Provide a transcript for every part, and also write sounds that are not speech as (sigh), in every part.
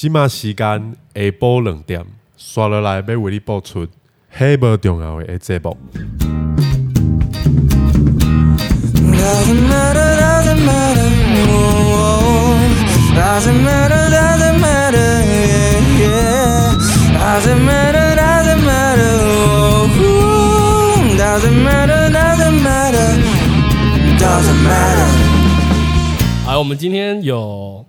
今嘛时间下晡两点，刷落来要为你播出很无重要的节目。好，我们今天有，欸、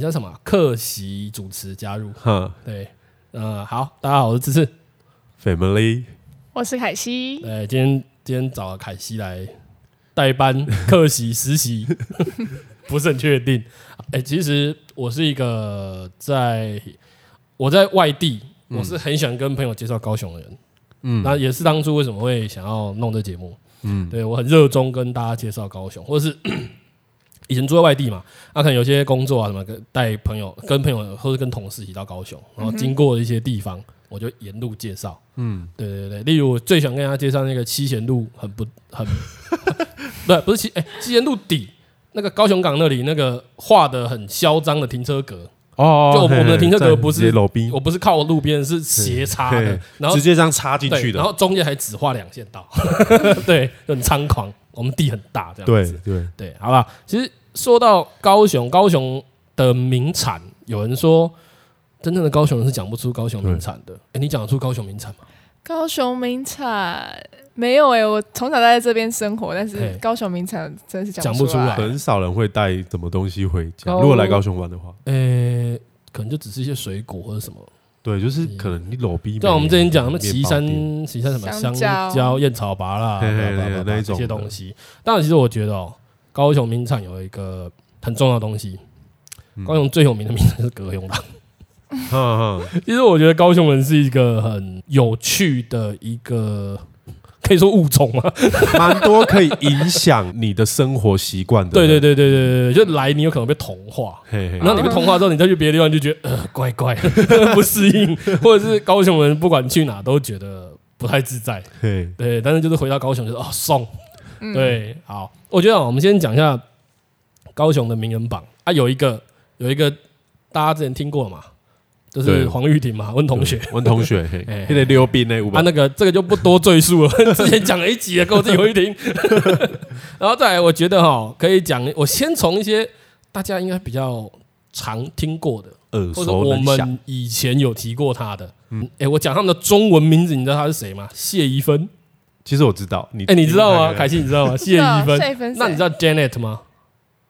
叫什么？客席主持加入。哈，对，嗯，好，大家好，我是芝芝，Family，(laughs) 我是凯西。对，今天今天找了凯西来代班客席实习，(laughs) 不是很确定。哎、欸，其实我是一个在我在外地，嗯、我是很喜欢跟朋友介绍高雄的人。嗯，那也是当初为什么会想要弄这节目。嗯，对，我很热衷跟大家介绍高雄，或者是以前住在外地嘛，那、啊、可能有些工作啊什么，跟带朋友、跟朋友或者跟同事一起到高雄，然后经过一些地方，我就沿路介绍。嗯，对对对，例如我最想跟大家介绍那个七贤路，很 (laughs) 不很，对，不是七哎七贤路底那个高雄港那里那个画的很嚣张的停车格。哦，就我们的停车格不是路边，我不是靠路边，是斜插的，然后直接这样插进去的，然后中间还只画两线道，(laughs) 对，很猖狂。我们地很大，这样子，对对对，好吧。其实说到高雄，高雄的名产，有人说真正的高雄人是讲不出高雄名产的。哎，你讲得出高雄名产吗？高雄名产没有哎，我从小都在这边生活，但是高雄名产真是讲不出来。很少人会带什么东西回家。如果来高雄玩的话，呃，可能就只是一些水果或者什么。对，就是可能你路边。像我们之前讲什么旗山，旗山什么香蕉、燕草芭乐那种这些东西。当然，其实我觉得哦，高雄名产有一个很重要的东西，高雄最有名的名产是高雄人。其实我觉得高雄人是一个很有趣的一个，可以说物种吗？蛮多可以影响你的生活习惯的。对对对对对对，就来你有可能被同化，然后你被同化之后，你再去别的地方就觉得呃怪怪的，不适应，或者是高雄人不管去哪都觉得不太自在。对，但是就是回到高雄就是哦送，对，好，我觉得我们先讲一下高雄的名人榜啊，有一个有一个大家之前听过嘛。就是黄玉婷嘛，温同学，温同学，嘿，现在溜冰呢，啊，那个这个就不多赘述了，(laughs) 之前讲了一集了，给我自己回听。(laughs) 然后再来，我觉得哈，可以讲，我先从一些大家应该比较常听过的，或者我们以前有提过他的，嗯，哎，我讲他们的中文名字，你知道他是谁吗？谢宜芬。其实我知道，你哎，你知道吗？凯西，你知道吗？(laughs) 谢一芬，那你知道 Janet 吗？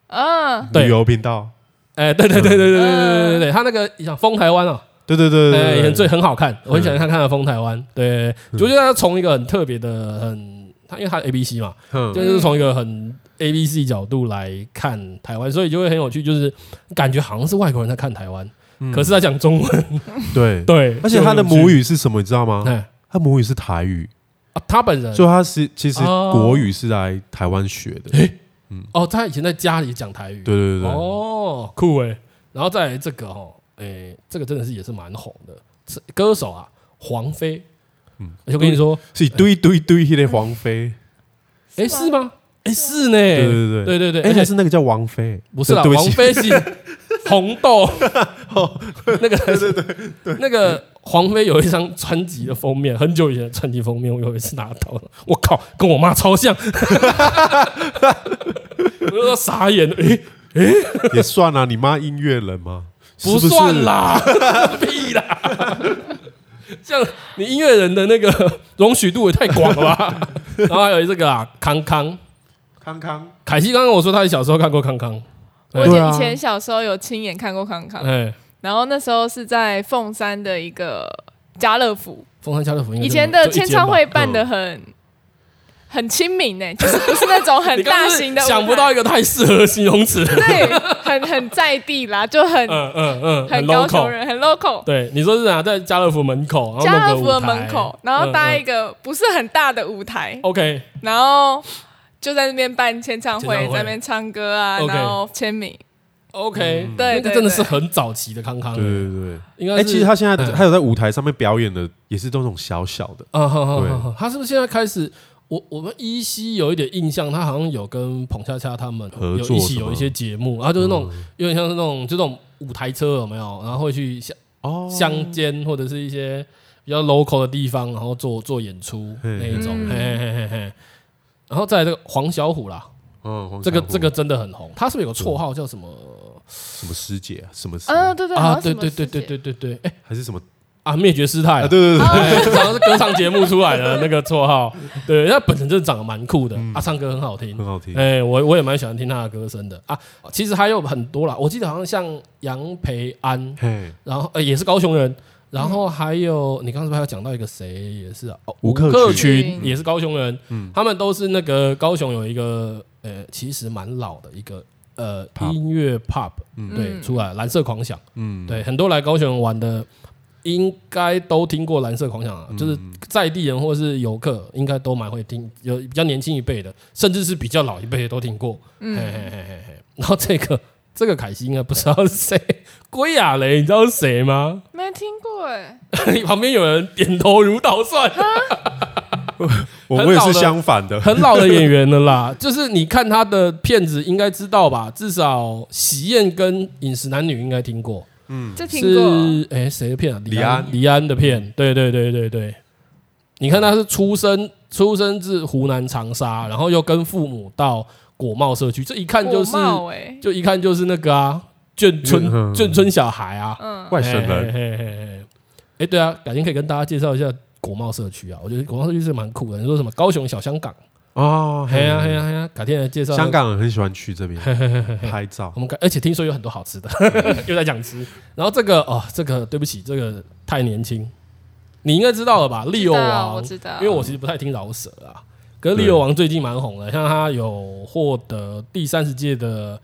啊，旅游频道。哎，对对对对对对对对对，他那个像《风台湾》哦，对对对对，以前最很好看，我很喜欢看看的《风台湾》。对，我觉得他从一个很特别的，很他因为他 A B C 嘛，就是从一个很 A B C 角度来看台湾，所以就会很有趣，就是感觉好像是外国人在看台湾，可是他讲中文。对。(laughs) 对，而且他的母语是什么，你知道吗？他母语是台语啊，他本人，所以他是其实国语是来台湾学的。嗯、哦，他以前在家里讲台语，对对对，哦，酷哎，然后再来这个哦，哎、欸，这个真的是也是蛮红的，歌手啊，黄飞，嗯，我就跟你说，是一堆堆堆的黄飞，哎，是吗？哎，是呢，对对对对对对，而且是那个叫王菲，不是啦，王菲是红豆，那个对对对，那个黄飞有一张专辑的封面，很久以前的专辑封面，我有一次拿到了，我靠，跟我妈超像，(laughs) 我就说傻眼，哎哎，也算啊，你妈音乐人吗？不算啦，(laughs) 屁啦，像你音乐人的那个容许度也太广了吧？然后还有这个啊，康康。康康，凯西刚刚我说他小时候看过康康，我以前小时候有亲眼看过康康，然后那时候是在凤山的一个家乐福，凤山家乐福，以前的签唱会办得很很亲民呢，就是不是那种很 (laughs) 大型的，想不到一个太适合形容词，对，很很在地啦，就很嗯嗯嗯，很高雄人，很 local，对，你说是哪在家乐福门口，家乐福的门口，然后搭一个不是很大的舞台，OK，然后。就在那边办签唱会，在那边唱歌啊，然后签名。OK，对，那个真的是很早期的康康。对对对，应该。哎，其实他现在他有在舞台上面表演的，也是都那种小小的。啊，对。他是不是现在开始？我我们依稀有一点印象，他好像有跟彭恰恰他们合作，一起有一些节目，然后就是那种有点像是那种就这种舞台车有没有？然后会去乡哦乡间或者是一些比较 local 的地方，然后做做演出那一种，嘿嘿嘿嘿嘿。然后再来这个黄小虎啦，嗯，这个这个真的很红，他是不是有个绰号叫什么？什么师姐啊？什么？啊，对对啊，对对对对对对对，哎，还是什么？啊，灭绝师太，对对对，好像是歌唱节目出来的那个绰号。对，他本身就是长得蛮酷的，啊，唱歌很好听，很好听。哎，我我也蛮喜欢听他的歌声的。啊。其实还有很多啦，我记得好像像杨培安，然后呃也是高雄人，然后还有你刚才还有讲到一个谁？也是啊，吴克群。也是高雄人，嗯。他们都是那个高雄有一个呃其实蛮老的一个呃音乐 pop，对，出来蓝色狂想，嗯，对，很多来高雄玩的。应该都听过蓝色狂想啊，就是在地人或是游客，应该都蛮会听。有比较年轻一辈的，甚至是比较老一辈的都听过。嗯，嘿嘿嘿嘿。然后这个 (laughs) 这个凯西应该不知道是谁，归亚雷，你知道是谁吗？没听过哎。你 (laughs) 旁边有人点头如捣蒜。我我也是相反的，很老的演员了啦。就是你看他的片子，应该知道吧？至少《喜宴》跟《饮食男女》应该听过。嗯，这是哎谁的片啊？李安李安的片，对对对对对。你看他是出生出生自湖南长沙，然后又跟父母到果贸社区，这一看就是，就一看就是那个啊，眷村眷村小孩啊，外省人。哎，对啊，改天可以跟大家介绍一下果贸社区啊，我觉得国贸社区是蛮酷的。你说什么高雄小香港？哦，嘿呀嘿呀嘿呀，改天来介绍。香港人很喜欢去这边拍照。我们而且听说有很多好吃的，(laughs) 又在讲吃。然后这个哦，这个对不起，这个太年轻，你应该知道了吧？利友王，我知道，因为我其实不太听饶舌啊。可是利友王最近蛮红的，像他有获得第三十届的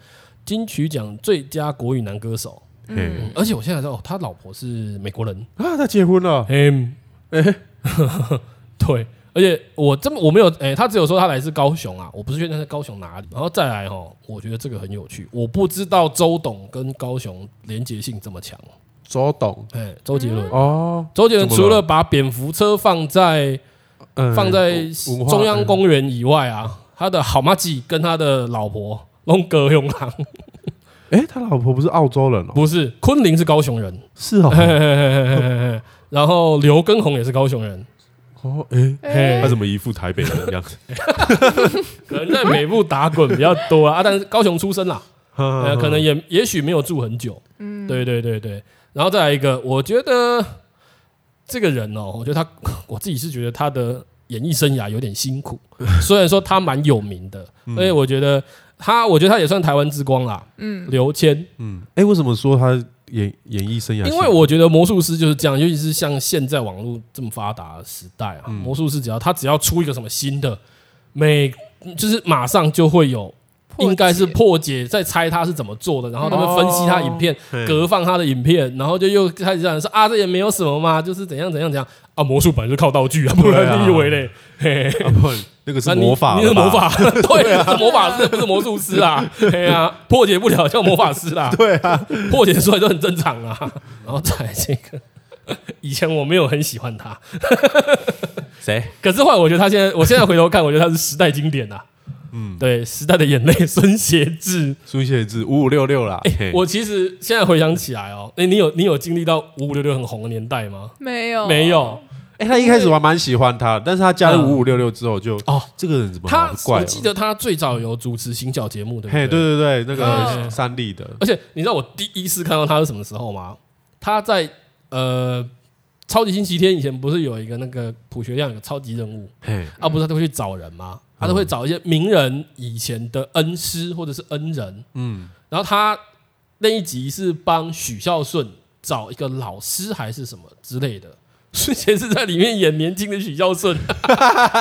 金曲奖最佳国语男歌手。嗯，而且我现在知道他老婆是美国人啊，他结婚了。嗯，哎，(laughs) 对。而且我这么我没有哎、欸，他只有说他来自高雄啊，我不是确定在高雄哪里。然后再来哈，我觉得这个很有趣，我不知道周董跟高雄连结性这么强。周董，哎，周杰伦哦，周杰伦除了把蝙蝠车放在放在中央公园以外啊，他的好妈吉跟他的老婆龙格永康，哎，他老婆不是澳洲人哦，不是，昆凌是高雄人，是哦，然后刘根宏也是高雄人。哦，哎，他怎么一副台北人的样子？(laughs) 可能在北部打滚比较多啊，但是高雄出生啦，可能也也许没有住很久。嗯，对对对对。然后再来一个，我觉得这个人哦，我觉得他，(laughs) 我自己是觉得他的演艺生涯有点辛苦。虽然说他蛮有名的，所以我觉得他，我觉得他也算台湾之光啦。嗯，刘谦。嗯，哎，为什么说他？演演艺生涯，因为我觉得魔术师就是这样，尤其是像现在网络这么发达的时代啊，嗯、魔术师只要他只要出一个什么新的，每就是马上就会有，应该是破解，在猜他是怎么做的，然后他们分析他影片，哦、隔放他的影片，然后就又开始这样说啊，这也没有什么嘛，就是怎样怎样怎样啊，魔术本来就靠道具啊，不然你以为嘞？嘿嘿那个是魔法，你是魔法，对啊，是魔法师，不是魔术师啊。对啊，破解不了叫魔法师啦。(laughs) 对啊，破解出来都很正常啊。然后再来这个，以前我没有很喜欢他。谁？(laughs) 可是后来我觉得他现在，我现在回头看，我觉得他是时代经典啊。嗯，对，时代的眼泪，孙协志，孙协志，五五六六啦。我其实现在回想起来哦，哎，你有你有经历到五五六六很红的年代吗？没有，没有。哎，他一开始我还蛮喜欢他，但是他加入五五六六之后就哦，这个人怎么他怪？我记得他最早有主持行脚节目的，嘿，对对对，那个三立的。而且你知道我第一次看到他是什么时候吗？他在呃超级星期天以前不是有一个那个普学亮有个超级任务，嘿，啊不是他都会去找人吗？他都会找一些名人以前的恩师或者是恩人，嗯，然后他那一集是帮许孝顺找一个老师还是什么之类的。之前是在里面演年轻的许孝顺，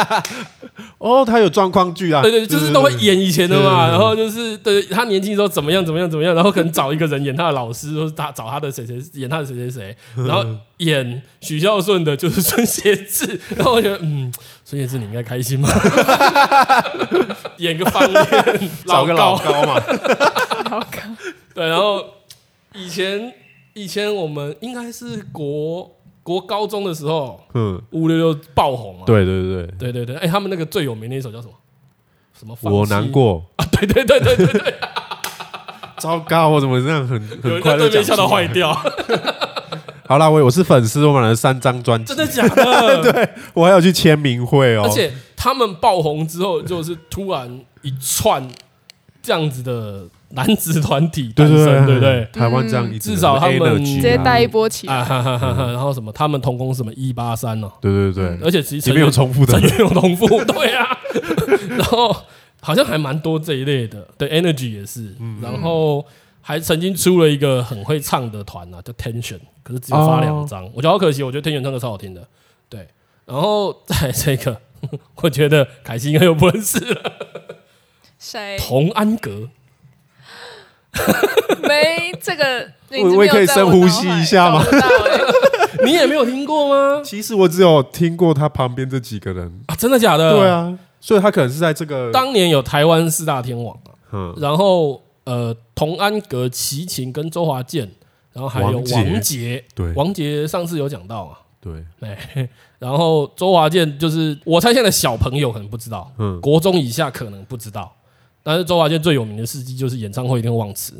(laughs) 哦，他有状况剧啊，对对，就是都会演以前的嘛，然后就是对他年轻时候怎么样怎么样怎么样，然后可能找一个人演他的老师，或者他找他的谁谁演他的谁谁谁，然后演许孝顺的就是孙协志，然后我觉得嗯，孙协志你应该开心吗？(laughs) 演个方面，(laughs) 找个老高嘛，老高，对，然后以前以前我们应该是国。国高中的时候，嗯，五五六六爆红啊！对对对对对对，哎，他们那个最有名的一首叫什么？什么？我难过啊！对对对对对对，(laughs) 糟糕，我怎么这样很很快乐？对面笑到坏掉。(laughs) 好啦，我我是粉丝，我买了三张专辑，真的假的？(laughs) 对，我还要去签名会哦。而且他们爆红之后，就是突然一串这样子的男子团体诞生，对不对？台湾这样一至少他们直接带一波起来。然后什么？他们同工什么一八三哦？对对对，而且其实里面有重复的，里面有重复，(laughs) 对啊。(laughs) 然后好像还蛮多这一类的，对，Energy 也是，然后。还曾经出了一个很会唱的团啊，叫 Tension，可是只有发两张，我觉得好可惜。我觉得 Tension 唱歌超好听的，对。然后在这个，(laughs) 我觉得凯西应该又不认识了。谁？童安格。(laughs) 没这个，我我也可以深呼吸一下吗？(laughs) 你也没有听过吗？其实我只有听过他旁边这几个人。啊，真的假的？对啊，所以他可能是在这个当年有台湾四大天王啊，嗯，然后。呃，童安格、齐秦跟周华健，然后还有王杰，对，王杰上次有讲到啊，对，对，(laughs) 然后周华健就是，我猜现在小朋友可能不知道，嗯，国中以下可能不知道，但是周华健最有名的事迹就是演唱会一定忘词，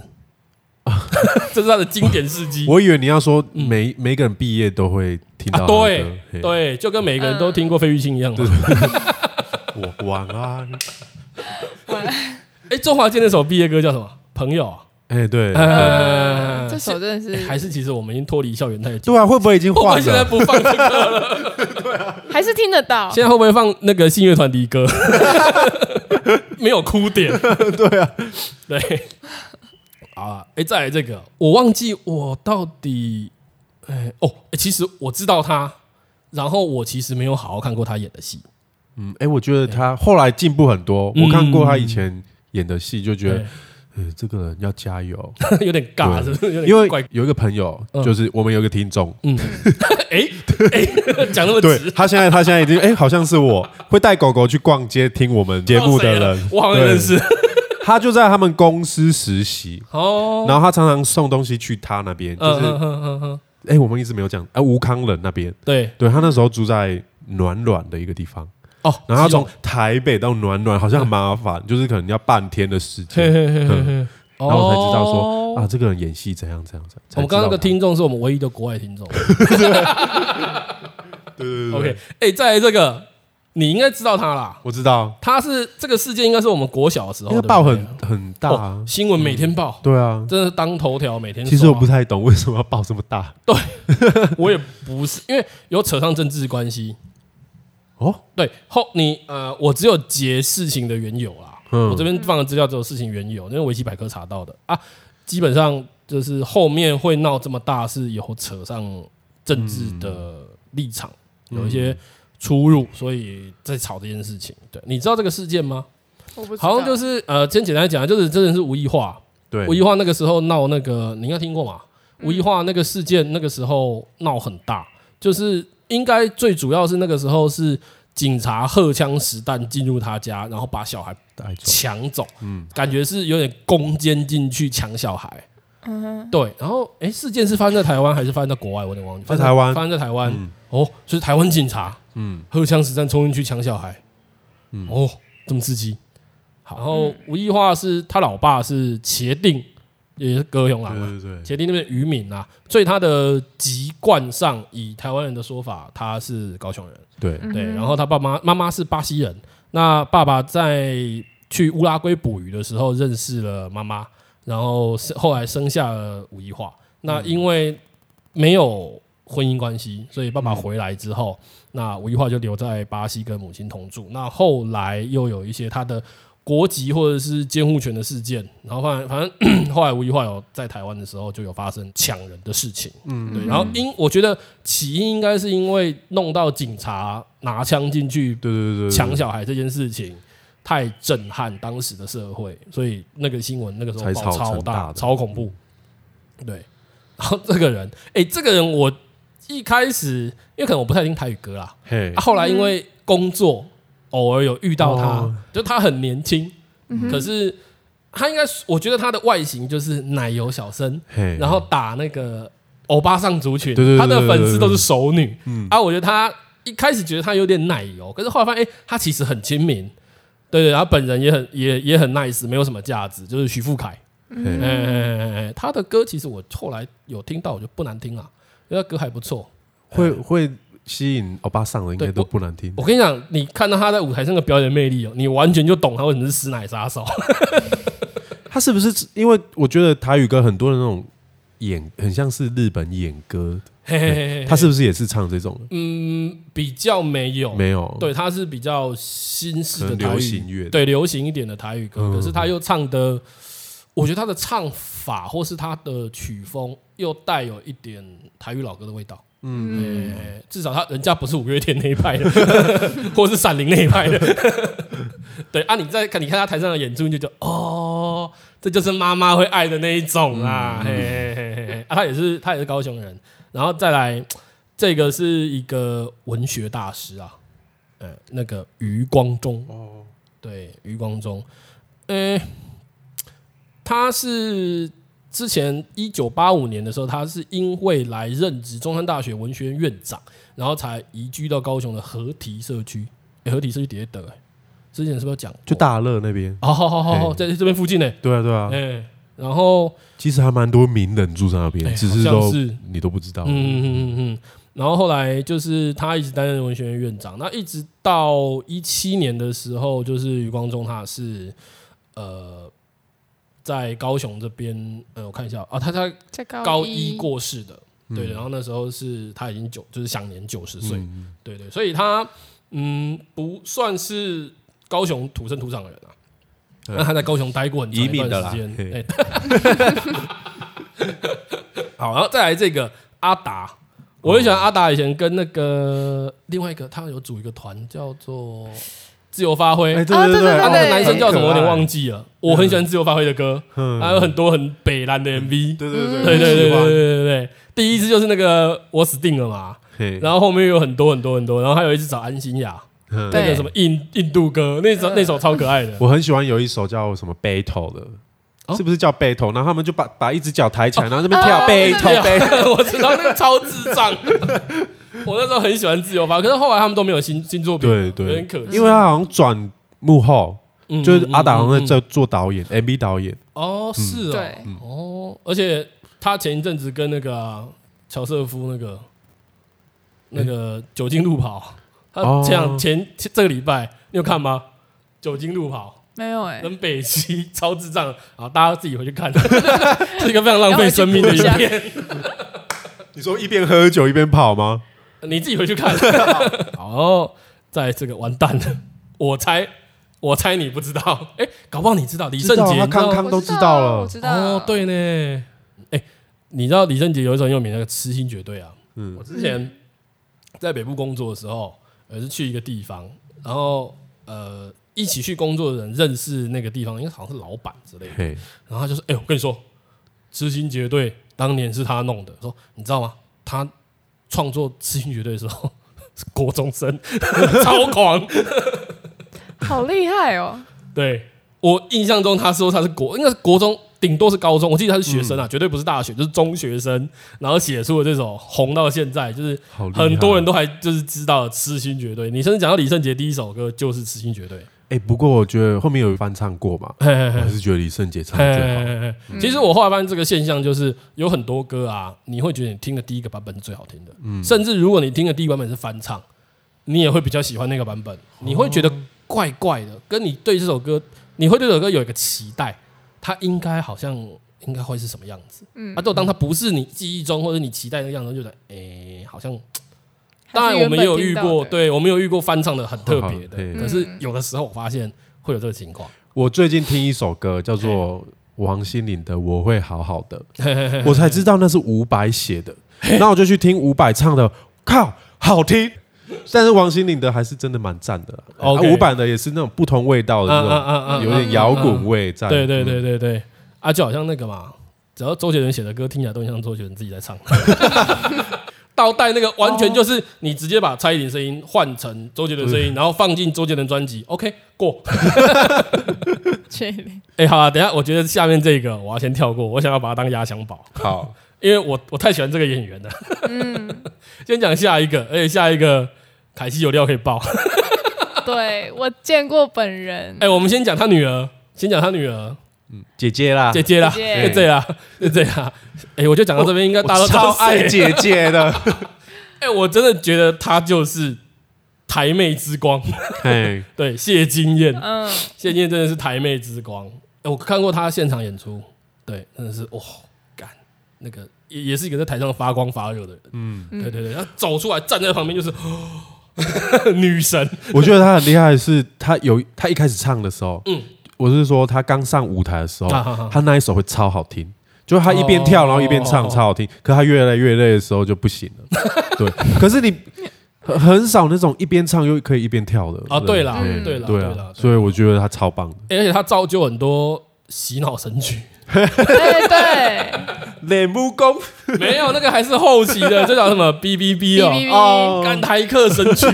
(laughs) 这是他的经典事迹。(laughs) 我以为你要说每每个人毕业都会听到，对对，就跟每个人都听过费玉清一样，(laughs) 我晚安。哎，周华健那首毕业歌叫什么？朋友啊？哎，对，这首真的是还是其实我们已经脱离校园太久。对啊，会不会已经换了？现在不放这个了？对啊，还是听得到。现在会不会放那个信乐团的歌？(laughs) 没有哭点。(laughs) 对啊，对。啊，哎，再来这个，我忘记我到底，哎，哦，其实我知道他，然后我其实没有好好看过他演的戏。嗯，哎，我觉得他后来进步很多。我看过他以前。演的戏就觉得，呃，这个人要加油，(laughs) 有点尬，是不是？因为有一个朋友，就是我们有一个听众，嗯，(laughs) 哎，哎，讲那么直，他现在他现在已经，哎，好像是我会带狗狗去逛街听我们节目的人，我好像认识。他就在他们公司实习哦，然后他常常送东西去他那边，就是，哎，我们一直没有讲，哎，吴康仁那边，对，对他那时候住在暖暖的一个地方。哦，然后从台北到暖暖好像很麻烦，(laughs) 就是可能要半天的时间，然后我才知道说啊，这个人演戏怎样怎样怎样。我们刚刚那个听众是我们唯一的国外听众。(laughs) (laughs) 对对对，OK，哎，再来这个，你应该知道他啦。我知道，他是这个事件应该是我们国小的时候，那个报很很大，新闻每天报。对啊，真的是当头条每天。其实我不太懂为什么要报这么大。对，我也不是，因为有扯上政治关系。哦，对后你呃，我只有截事情的缘由啦。嗯，我这边放的资料只有事情缘由，因为维基百科查到的啊。基本上就是后面会闹这么大，是有扯上政治的立场，嗯、有一些出入，所以在吵这件事情。对，你知道这个事件吗？我不，好像就是呃，先简单讲，就是真的是吴亦樺。对，吴亦樺那个时候闹那个，你应该听过嘛？吴亦樺那个事件，那个时候闹很大，就是。应该最主要是那个时候是警察荷枪实弹进入他家，然后把小孩抢走，嗯，感觉是有点攻坚进去抢小孩，嗯哼，对，然后哎，事件是发生在台湾还是发生在国外？我有点忘记，在台湾，发生在台湾，哦，所以台湾警察，嗯，荷枪实弹冲进去抢小孩，嗯，哦，这么刺激，然后吴亦化是他老爸是茄萣。也是高雄人嘛，茄萣那边渔民啊，所以他的籍贯上，以台湾人的说法，他是高雄人。对对，然后他爸妈妈妈是巴西人，那爸爸在去乌拉圭捕鱼的时候认识了妈妈，然后生后来生下了吴亦樺。那因为没有婚姻关系，所以爸爸回来之后，那吴亦樺就留在巴西跟母亲同住。那后来又有一些他的。国籍或者是监护权的事件，然后反正反正 (clears throat) 后来吴亦樺有在台湾的时候就有发生抢人的事情，嗯，对，然后因我觉得起因应该是因为弄到警察拿枪进去，对对对，抢小孩这件事情太震撼当时的社会，所以那个新闻那个时候爆超大，超恐怖，对，然后这个人，哎，这个人我一开始因为可能我不太听台语歌啦，嘿，后来因为工作。偶尔有遇到他，哦、就他很年轻，嗯、哼。可是他应该，我觉得他的外形就是奶油小生，嘿。然后打那个欧巴上族群，对对对对对，他的粉丝都是熟女，嗯、啊，我觉得他一开始觉得他有点奶油，可是后来发现，哎、欸，他其实很亲民，对，对对，然后本人也很也也很 nice，没有什么价值，就是徐富凯，嗯，他的歌其实我后来有听到，我觉得不难听啊，因为歌还不错，会会吸引欧巴上的，应该都不难听。我跟你讲，你看到他在舞台上的表演魅力哦，你完全就懂他为什么是师奶杀手。(laughs) (laughs) 他是不是因为我觉得台语歌很多的那种演，很像是日本演歌。嘿嘿嘿，他是不是也是唱这种？嗯，比较没有，没有。对，他是比较新式的流行乐，对，流行一点的台语歌。可是他又唱的，我觉得他的唱法或是他的曲风又带有一点台语老歌的味道。嗯，至少他人家不是五月天那一派的，(laughs) 或是闪灵那一派的。(laughs) 对啊，你在看，你看他台上的演出，你就觉得哦，这就是妈妈会爱的那一种啊。嘿嘿嘿嘿，啊，他也是，他也是高雄人。然后再来，这个是一个文学大师啊，呃，那个余光中哦，对，余光中，呃，他是之前一九八五年的时候，他是因为来任职中山大学文学院院长，然后才移居到高雄的合体社区。哎，合体社区底下的，之前是不是讲就大乐那边？哦，好好好，在这边附近呢。对啊，对啊，哎。然后其实还蛮多名人住在那边，只是说你都不知道。嗯嗯嗯嗯。然后后来就是他一直担任文学院院长，那一直到一七年的时候，就是余光中他是呃在高雄这边，呃我看一下啊，他在高一过世的，对。然后那时候是他已经九，就是享年九十岁，对对。所以他嗯不算是高雄土生土长的人啊。那他在高雄待过很长一段时间。(laughs) 好，然后再来这个阿达，我很喜欢阿达。以前跟那个另外一个，他有组一个团叫做自由发挥。对对对，他那个男生叫什么？我有点忘记了。我很喜欢自由发挥的歌，还有很多很北蓝的 MV。对对对对对对对对对。第一支就是那个我死定了嘛，然后后面有很多很多很多，然后还有一支找安心亚。那个什么印印度歌，那首那首超可爱的。我很喜欢有一首叫什么 Battle 的，是不是叫 Battle？然后他们就把把一只脚抬起来，然后这边跳 Battle Battle。(laughs) 我知道那个超智障。(laughs) (laughs) 我那时候很喜欢自由发，可是后来他们都没有新新作品，对对，有点可惜。因为他好像转幕后，就是阿达好像在做导演，MV 导演。哦，是哦，哦，而且他前一阵子跟那个乔瑟夫那个那个酒精路跑。他这样前这个礼拜你有看吗？酒精路跑没有哎，跟北西超智障啊！大家自己回去看，(laughs) 是一个非常浪费生命的影片。(laughs) 你说一边喝酒一边跑吗？你自己回去看。(laughs) 好，在这个完蛋了，我猜我猜你不知道，哎，搞不好你知道李圣杰，他康康都知道了。我知道哦，对呢。哎，你知道李圣杰有一首很有名那个痴心绝对啊？嗯，我之前在北部工作的时候。也是去一个地方，然后呃，一起去工作的人认识那个地方，因为好像是老板之类的。嘿然后他就说：“哎、欸，我跟你说，痴心绝对当年是他弄的。说你知道吗？他创作痴心绝对的时候是 (laughs) 国中生，(laughs) 超狂，(laughs) 好厉害哦。对，我印象中，他说他是国，应该是国中。”顶多是高中，我记得他是学生啊，嗯、绝对不是大学，就是中学生。然后写出了这首红到现在，就是很多人都还就是知道《痴心绝对》。你甚至讲到李圣杰第一首歌就是《痴心绝对》。哎，不过我觉得后面有翻唱过嘛，嘿嘿嘿，我还是觉得李圣杰唱的最好。其实我后来发现这个现象就是有很多歌啊，你会觉得你听的第一个版本是最好听的，嗯、甚至如果你听的第一个版本是翻唱，你也会比较喜欢那个版本。你会觉得怪怪的，跟你对这首歌，你会对这首歌有一个期待。它应该好像应该会是什么样子？嗯，啊，就当它不是你记忆中或者你期待的样子，就觉得哎，好像。当然我们也有遇过，对我们有遇过翻唱的很特别的，可是有的时候我发现会有这个情况。我最近听一首歌叫做王心凌的《我会好好的》，(laughs) 我才知道那是伍佰写的，然后我就去听伍佰唱的，靠，好听。但是王心凌的还是真的蛮赞的，哦，伍佰的也是那种不同味道的那种，有点摇滚味在。对对对对对，啊，就好像那个嘛，只要周杰伦写的歌听起来都像周杰伦自己在唱。(laughs) 倒带那个完全就是你直接把蔡依林声音换成周杰伦声音，然后放进周杰伦专辑，OK 过。(laughs) 哎，好啊，等下我觉得下面这个我要先跳过，我想要把它当压箱宝。好。(laughs) 因为我我太喜欢这个演员了。嗯，(laughs) 先讲下一个，而且下一个凯西有料可以爆。对，我见过本人。哎，我们先讲他女儿，先讲他女儿嗯，姐姐啦，姐姐啦，就这样，就这样。哎，我就讲到这边，应该大家都超爱姐姐的。(laughs) 哎，我真的觉得她就是台妹之光。哎，(laughs) 对，谢金燕，嗯，谢金燕真的是台妹之光。我看过她现场演出，对，真的是哇，干那个也也是一个在台上发光发热的人。嗯，对对对，她走出来站在旁边就是 (gasps) 女神。我觉得她很厉害，是她有她一开始唱的时候，嗯。我是说，他刚上舞台的时候，他那一首会超好听，就他一边跳，然后一边唱，超好听。可他越来越累的时候就不行了。(laughs) 对，可是你很少那种一边唱又可以一边跳的。啊，对了，对了，对了，所以我觉得他超棒的。而且他造就很多洗脑神曲。对对，练武功没有那个还是后期的，这叫什么？(laughs) B B B 哦，干台客神曲。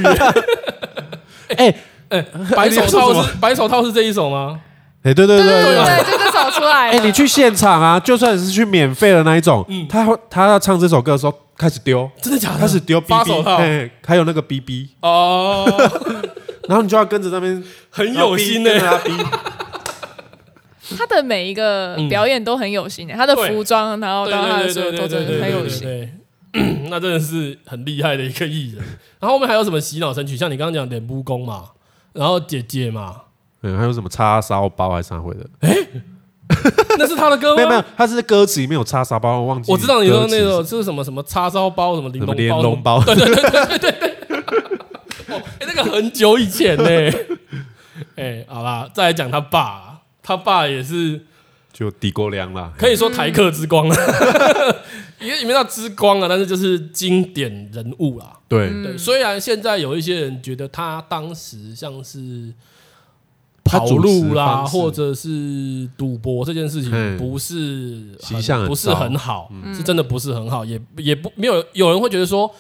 (laughs) 哎哎，白手套是白手套是这一首吗？哎，对对对对对，就是走出来。哎，你去现场啊，就算是去免费的那一种，他他要唱这首歌的时候开始丢，真的假的？开始丢 BB，手套，还有那个 BB 哦，(laughs) 然后你就要跟着那边很有心的他 B。他的每一个表演都很有心，他的服装，然后到他的时候都真的很有心。那真的是很厉害的一个艺人。然后后面还有什么洗脑神曲？像你刚刚讲练武功嘛，然后姐姐嘛。嗯，还有什么叉烧包还是啥回的？哎，(laughs) 那是他的歌吗？没有没有，他是歌词里面有叉烧包，我忘记。我知道你说那种是什么什么叉烧包，什么玲珑包，(laughs) 对对对对对对。(laughs) 哦，那个很久以前呢。哎，好啦，再来讲他爸，他爸也是就敌国良啦，可以说台客之光了，因为里面叫之光啊，但是就是经典人物啦。对对，虽然现在有一些人觉得他当时像是。跑路啦，或者是赌博这件事情，不是形象不是很好，是真的不是很好，也也不没有有人会觉得说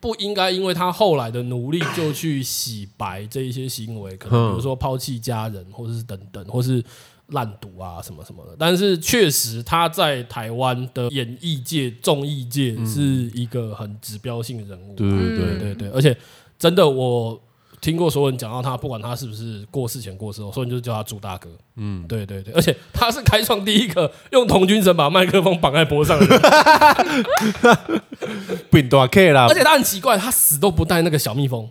不应该，因为他后来的努力就去洗白这一些行为，可能比如说抛弃家人，或者是等等，或是烂赌啊什么什么的。但是确实他在台湾的演艺界、综艺界是一个很指标性的人物，对对对对，而且真的我。听过所有人讲到他，不管他是不是过世前过世后，所有人就叫他朱大哥。嗯，对对对，而且他是开创第一个用童军绳把麦克风绑在脖子上的人。变大 K 啦！而且他很奇怪，他死都不带那个小蜜蜂，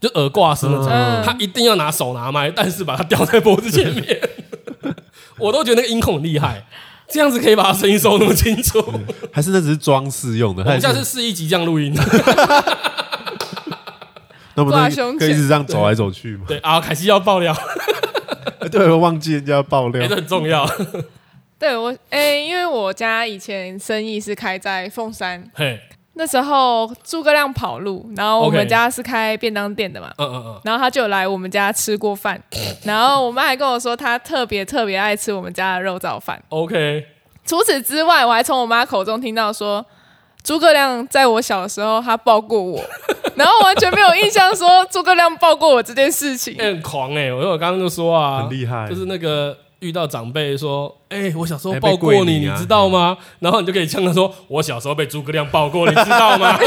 就耳挂式那种，嗯、他一定要拿手拿麦，但是把它吊在脖子前面。(laughs) 我都觉得那个音控很厉害，这样子可以把他声音收那么清楚。(laughs) 还是那只是装饰用的？我们下次示意即将录音。(laughs) 那不是可以一直这样走来走去吗？对啊，凯西要爆料，(laughs) 对，我忘记人家要爆料，这很重要。(laughs) 对我，哎，因为我家以前生意是开在凤山，嘿，那时候诸葛亮跑路，然后我们家是开便当店的嘛，嗯嗯嗯，然后他就来我们家吃过饭，然后我妈还跟我说，他特别特别爱吃我们家的肉燥饭。OK，除此之外，我还从我妈口中听到说。诸葛亮在我小的时候，他抱过我，(laughs) 然后完全没有印象说诸葛亮抱过我这件事情。很狂哎、欸！我我刚刚就说啊，很厉害，就是那个遇到长辈说，哎、欸，我小时候抱过你，你，啊、你知道吗？然后你就可以呛他说，我小时候被诸葛亮抱过，你知道吗？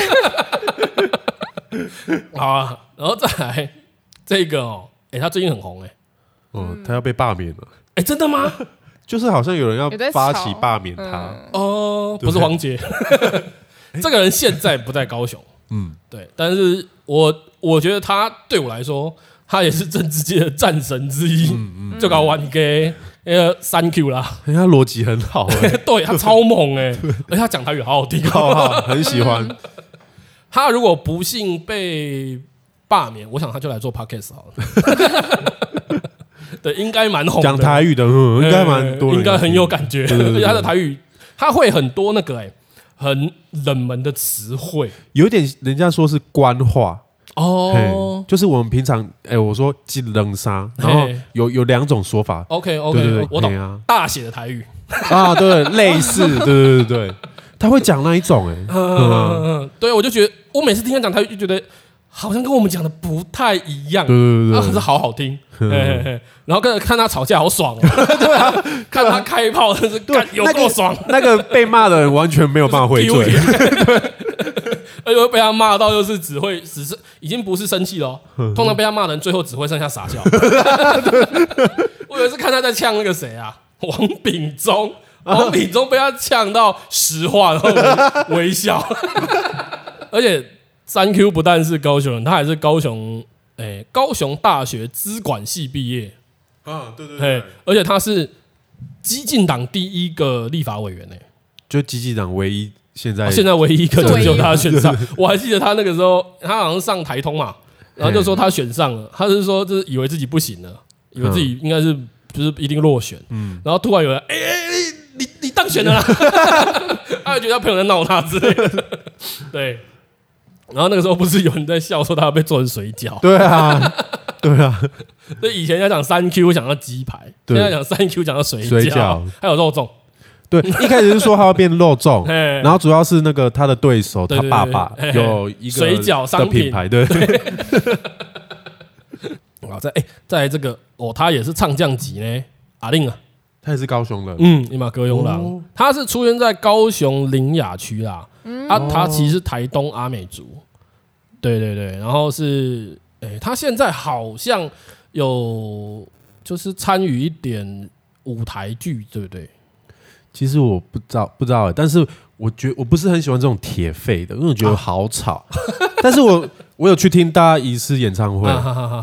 (laughs) 好啊，然后再来这个哦，哎、欸，他最近很红哎、欸，嗯，他要被罢免了，哎、欸，真的吗？(laughs) 就是好像有人要发起罢免他、嗯、哦，不是黄杰。这个人现在不在高雄，嗯，对，但是我我觉得他对我来说，他也是政治界的战神之一，嗯嗯，就搞完给呃 Thank you 啦，他逻辑很好，(laughs) 对他超猛哎，而且他讲台语好好听，好好，很喜欢。他如果不幸被罢免，我想他就来做 Podcast 好了，对，应该蛮红，讲台语的，应该蛮多，应该很有感觉，而且他的台语他会很多那个哎。很冷门的词汇，有点人家说是官话。哦，就是我们平常哎，我说进冷沙，然后有有两种说法。OK OK，我懂。啊，大写的台语。啊，对，类似，(laughs) 对对对对，他会讲那一种哎，嗯，对，我就觉得我每次听他讲台语就觉得。好像跟我们讲的不太一样，对对对，可是好好听，(laughs) 然后跟着看他吵架好爽，对啊，看他开炮真是干有够爽，那个被骂的人完全没有办法回嘴，(laughs) 而且被他骂到就是只会只是已经不是生气了，通常被他骂的人最后只会剩下傻笑。(laughs) 我以为是看他在呛那个谁啊，王炳忠，王炳忠被他呛到石化，然后微笑。而且三 Q 不但是高雄人，他还是高雄诶、欸，高雄大学资管系毕业。啊，对对对，而且他是激进党第一个立法委员呢、欸，就激进党唯一现在、啊、现在唯一一个就只有他选上。我还记得他那个时候，他好像上台通嘛，然后就说他选上了，他是说就是以为自己不行了，以为自己应该是就是一定落选，嗯，然后突然有人哎哎哎，你你，当选了啦，(laughs) 他就觉得他朋友在闹他之类的，(laughs) 对。然后那个时候不是有人在笑说他要被做成水饺？对啊，对啊。所以以前要讲三 Q 讲到鸡排，现在讲三 Q 讲到水饺，还有肉粽。对，一开始是说他要变肉粽，(laughs) 然后主要是那个他的对手他爸爸有一个水饺商品牌，对。(laughs) 啊，在哎，在这个哦，他也是唱将级呢，阿令啊，他也是高雄人，嗯，你马歌咏郎，他是出生在高雄林雅区啦。啊，他其实是台东阿美族，对对对，然后是，哎，他现在好像有就是参与一点舞台剧，对不对？其实我不知道，不知道，但是我觉我不是很喜欢这种铁肺的，因为我觉得好吵。(laughs) 但是我我有去听大家一次演唱会，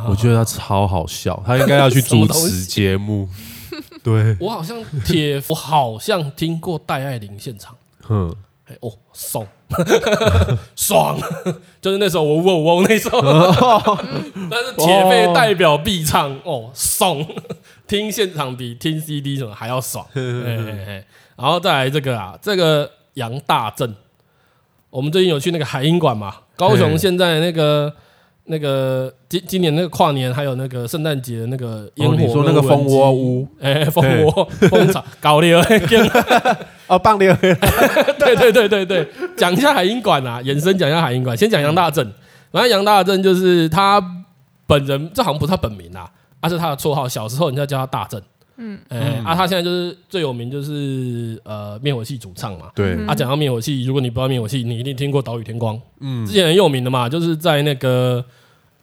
我觉得他超好笑，他应该要去主持节目。对，我好像铁，我好像听过戴爱玲现场，嗯。哎哦，爽，(laughs) 爽，(laughs) 就是那首我我嗡嗡那时候，(laughs) 但是铁肺代表必唱哦，爽，听现场比听 CD 什么还要爽。然后再来这个啊，这个杨大正，我们最近有去那个海音馆嘛，高雄现在那个。那个今今年那个跨年还有那个圣诞节的那个烟火，你说那个蜂窝屋，哎，蜂窝蜂巢搞的 (laughs) 哦，棒的，(laughs) 对对对对对，讲一下海鹰馆啊，延伸讲一下海鹰馆，先讲杨大正，反正杨大正就是他本人，这好像不是他本名啊，而是他的绰号，小时候人家叫他大正。嗯，哎，啊，他现在就是最有名，就是呃，灭火器主唱嘛。对，啊，讲到灭火器，如果你不知道灭火器，你一定听过岛屿天光。嗯，之前很有名的嘛，就是在那个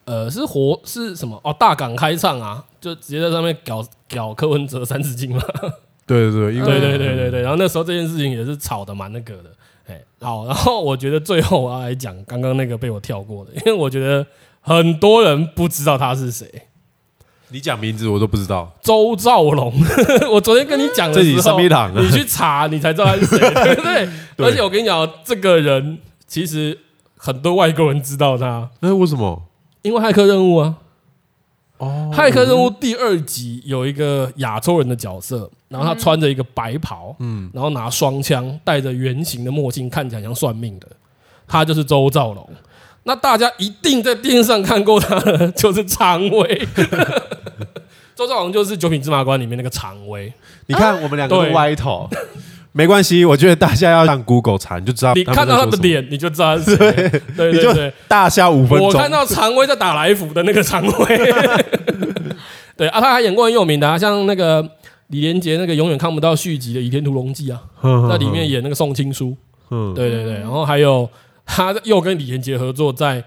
呃，是活是什么哦，大港开唱啊，就直接在上面搞搞柯文哲三字经嘛。(laughs) 对对对，对对对对对，然后那时候这件事情也是吵的蛮那个的。哎，好，然后我觉得最后我要来讲刚刚那个被我跳过的，因为我觉得很多人不知道他是谁。你讲名字我都不知道，周兆龙。(laughs) 我昨天跟你讲的时候，你去查你才知道他是谁，(laughs) 对不对？而且我跟你讲，这个人其实很多外国人知道他。哎，为什么？因为骇客任务啊。哦。骇客任务第二集有一个亚洲人的角色，然后他穿着一个白袍，嗯，然后拿双枪，戴着圆形的墨镜，看起来像算命的。他就是周兆龙。那大家一定在电视上看过他的，就是常威。(laughs) 周兆龙就是《九品芝麻官》里面那个常威。你看我们两个歪头，没关系。我觉得大家要上 Google 查，你就知道。你看到他的脸，你就知道是谁。对对对，大笑五分钟。我看到常威在打来福的那个常威。(laughs) 对啊，他还演过很有名的啊，像那个李连杰那个永远看不到续集的《倚天屠龙记》啊，在里面演那个宋青书。嗯，对对对，然后还有。他又跟李连杰合作，在《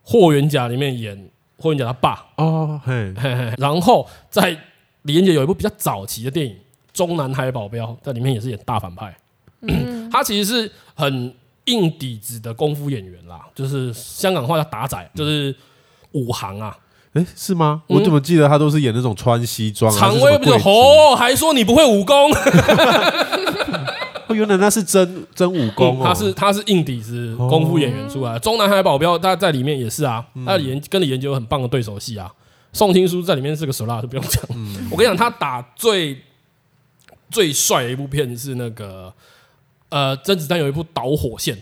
霍元甲》里面演霍元甲他爸哦，嘿，(laughs) 然后在李连杰有一部比较早期的电影《中南海保镖》，在里面也是演大反派。嗯、(clears throat) 他其实是很硬底子的功夫演员啦，就是香港话叫打仔，就是武行啊。哎、欸，是吗？我怎么记得他都是演那种穿西装、啊？常威不是哦，还说你不会武功。(laughs) 哦，原来那是真真武功哦！他是他是硬底子功夫演员出来，中南海保镖他在里面也是啊，他研跟李连杰有很棒的对手戏啊。宋青书在里面是个手拉，就不用讲。我跟你讲，他打最最帅的一部片是那个呃，甄子丹有一部《导火线》，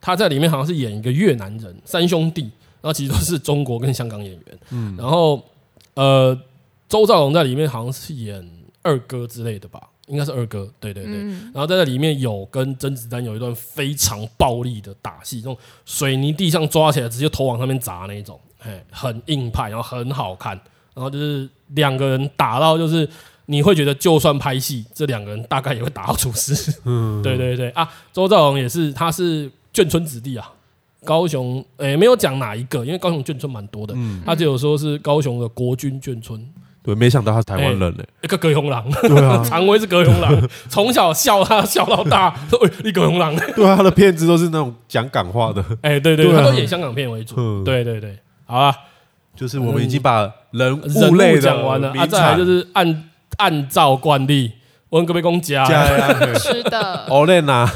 他在里面好像是演一个越南人三兄弟，然后其实都是中国跟香港演员。嗯，然后呃，周兆龙在里面好像是演二哥之类的吧。应该是二哥，对对对，嗯、然后在那里面有跟甄子丹有一段非常暴力的打戏，那种水泥地上抓起来直接头往上面砸那一种，哎，很硬派，然后很好看，然后就是两个人打到就是你会觉得就算拍戏，这两个人大概也会打到出事。嗯，(laughs) 对对对。啊，周兆龙也是，他是眷村子弟啊，高雄诶没有讲哪一个，因为高雄眷村蛮多的，嗯、他只有说是高雄的国军眷村。对，没想到他是台湾人呢，一个葛雄狼，对啊，(laughs) 常威是葛雄狼，(laughs) 从小笑他笑到大，说你葛雄狼，(laughs) 对啊，他的片子都是那种讲港话的，哎，对对，他都演香港片为主，对对对，好啊，就是我们已经把人物类讲完了，啊，再来就是按按照惯例。问隔壁公家吃的，欧练呐，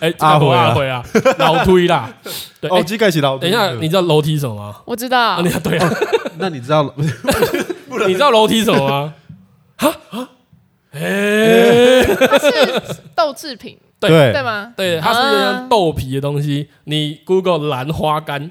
哎，阿辉阿辉啊，老推啦，对，哦，机盖是楼梯。等一下，你知道楼梯什么吗？我知道。你对啊，那你知道？你知道楼梯什么吗？哈啊，哎，它是 (laughs) 豆制品，对对吗？对，它是一个豆皮的东西。你 Google 兰花干，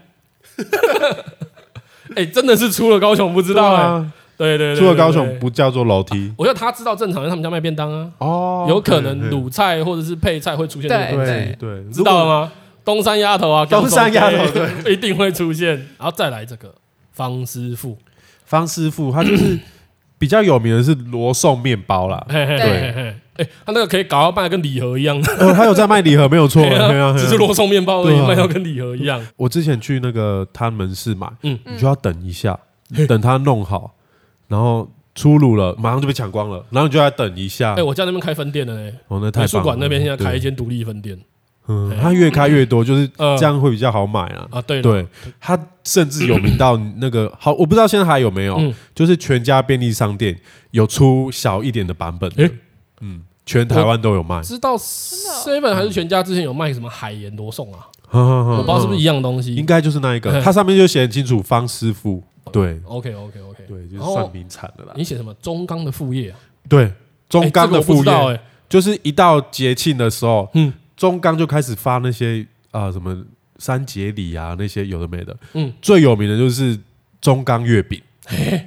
(laughs) 哎，真的是出了高雄不知道啊。对对对，除了高雄不叫做楼梯，我觉得他知道正常，因为他们家卖便当啊。哦，有可能卤菜或者是配菜会出现这个东西，对，知道了吗？东山丫头啊，东山丫头对，(laughs) 一定会出现。然后再来这个方师傅，方师傅他就是 (coughs) 比较有名的是罗宋面包啦。对，哎，他那个可以搞到卖跟礼盒一样。哦，他有在卖礼盒，没有错，(laughs) 只是罗宋面包而已，卖到跟礼盒一样。我之前去那个他门市买，嗯，你就要等一下，等他弄好。然后出炉了，马上就被抢光了。然后你就要等一下。哎，我家那边开分店了呢。哦，那太棒了。美术馆那边现在开一间独立分店。嗯，它越开越多，就是这样会比较好买啊。啊，对对，它甚至有名到那个 (coughs) 好，我不知道现在还有没有，就是全家便利商店有出小一点的版本的。嗯，全台湾都有卖。知道 Seven 还是全家之前有卖什么海盐罗宋啊？我不知道是不是一样东西。应该就是那一个，它上面就写很清楚方师傅。对，OK OK OK，对，就是算名产的啦。你写什么中钢的副业啊？对，中钢的副业，就是一到节庆的时候，嗯，中钢就开始发那些啊什么三节礼啊那些有的没的，嗯，最有名的就是中钢月饼。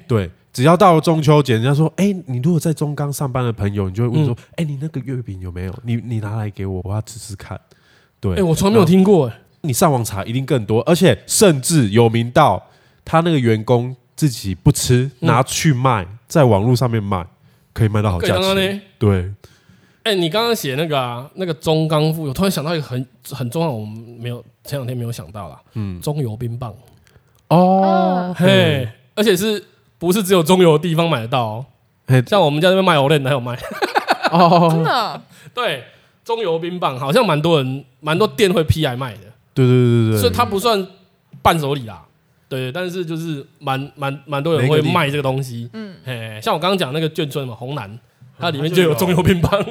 对，只要到了中秋节，人家说，哎，你如果在中钢上班的朋友，你就会问说，哎，你那个月饼有没有？你你拿来给我，我要吃吃看。对，哎，我从来没有听过，哎，你上网查一定更多，而且甚至有名到。他那个员工自己不吃，拿去卖，在网络上面卖，可以卖到好价钱。对，哎，你刚刚写那个啊，那个中钢富，我突然想到一个很很重要，我们没有前两天没有想到啦。嗯，中油冰棒。哦，嘿，而且是不是只有中油的地方买得到？哦？像我们家那边卖欧蕾还有卖。(laughs) 哦，真的？对，中油冰棒好像蛮多人，蛮多店会批来卖的。对对对对，所以它不算伴手礼啦。对，但是就是蛮蛮蛮多人会卖这个东西，嗯，嘿，像我刚刚讲那个眷村嘛，红南，它里面就有中油乒乓，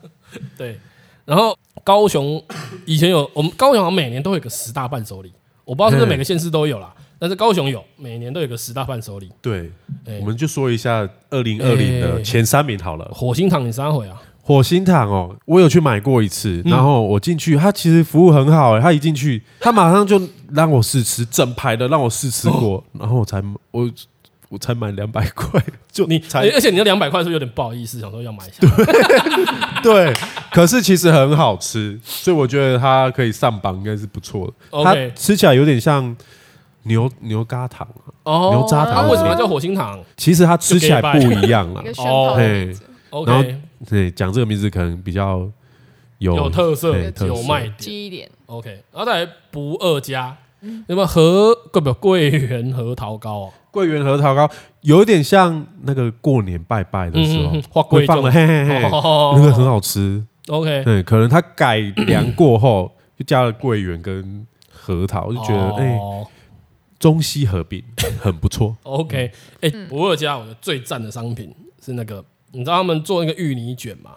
(laughs) 对。然后高雄以前有，我们高雄好像每年都有个十大伴手礼，我不知道是不是每个县市都有啦，但是高雄有，每年都有个十大伴手礼。对，我们就说一下二零二零的前三名好了。火星糖你三回啊？火星糖哦，我有去买过一次，然后我进去，他其实服务很好哎，他一进去，他马上就让我试吃整排的，让我试吃过，然后我才我我才买两百块，就你才，而且你那两百块是不是有点不好意思，想说要买一下？对，(laughs) 可是其实很好吃，所以我觉得它可以上榜，应该是不错的。它吃起来有点像牛牛轧糖哦，牛轧糖，它为什么叫火星糖？其实它吃起来不一样了哦，嘿。然后对讲这个名字可能比较有有特色，有卖点，记一点。OK，然后再来不二家，有没有和个不桂圆核桃糕哦？桂圆核桃糕有一点像那个过年拜拜的时候会放的，嘿嘿嘿，那个很好吃。OK，对，可能它改良过后就加了桂圆跟核桃，就觉得哎，中西合并很不错。OK，哎，不二家我觉得最赞的商品是那个。你知道他们做那个芋泥卷吗？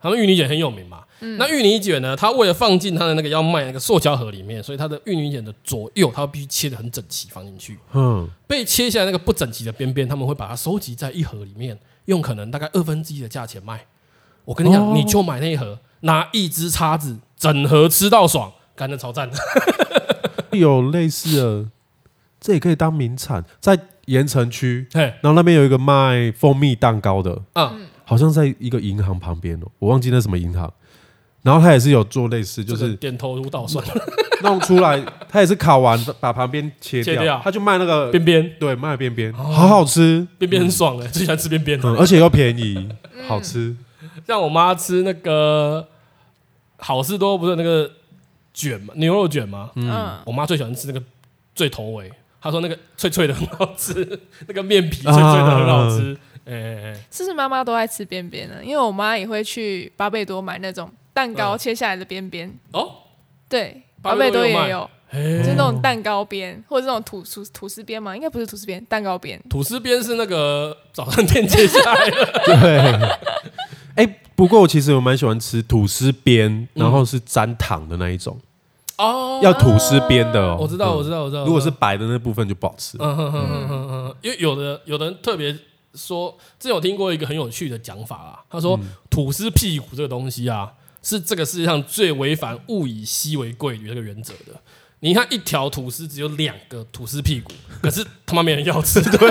他们芋泥卷很有名嘛。嗯、那芋泥卷呢？它为了放进它的那个要卖那个塑胶盒里面，所以它的芋泥卷的左右，它必须切的很整齐放进去。嗯，被切下来那个不整齐的边边，他们会把它收集在一盒里面，用可能大概二分之一的价钱卖。我跟你讲，哦、你就买那一盒，拿一支叉子，整盒吃到爽，干得超赞。(laughs) 有类似的，这也可以当名产，在。盐城区，然后那边有一个卖蜂蜜蛋糕的，嗯，好像在一个银行旁边哦，我忘记那什么银行。然后他也是有做类似，就是点头如捣蒜，(laughs) 弄出来，他也是烤完把旁边切掉，他就卖那个边边，对，卖边边，好好吃，边边很爽哎，最喜欢吃边边，而且又便宜，好吃。像我妈吃那个好事多不是那个卷嘛，牛肉卷嘛？嗯，我妈最喜欢吃那个最头尾。她说那个脆脆的很好吃，(laughs) 那个面皮脆脆的很好吃。哎哎哎，是不是妈妈都爱吃边边呢？因为我妈也会去巴贝多买那种蛋糕切下来的边边。哦，对，巴贝多也有。就那种蛋糕边，或者这种吐吐吐司边嘛，应该不是吐司边，蛋糕边。吐司边是那个早餐店切下来的。(laughs) (laughs) 对。哎、欸，不过我其实我蛮喜欢吃吐司边，然后是沾糖的那一种。哦、嗯。要吐司边的、哦。我知道，我知道，我知道。如果是白的那部分就不好吃。嗯哼哼哼哼哼。因为有的有的人特别说，之前有听过一个很有趣的讲法啊，他说、嗯、吐司屁股这个东西啊，是这个世界上最违反物以稀为贵的这个原则的。你看一条吐司只有两个吐司屁股，可是他妈没人要吃，对，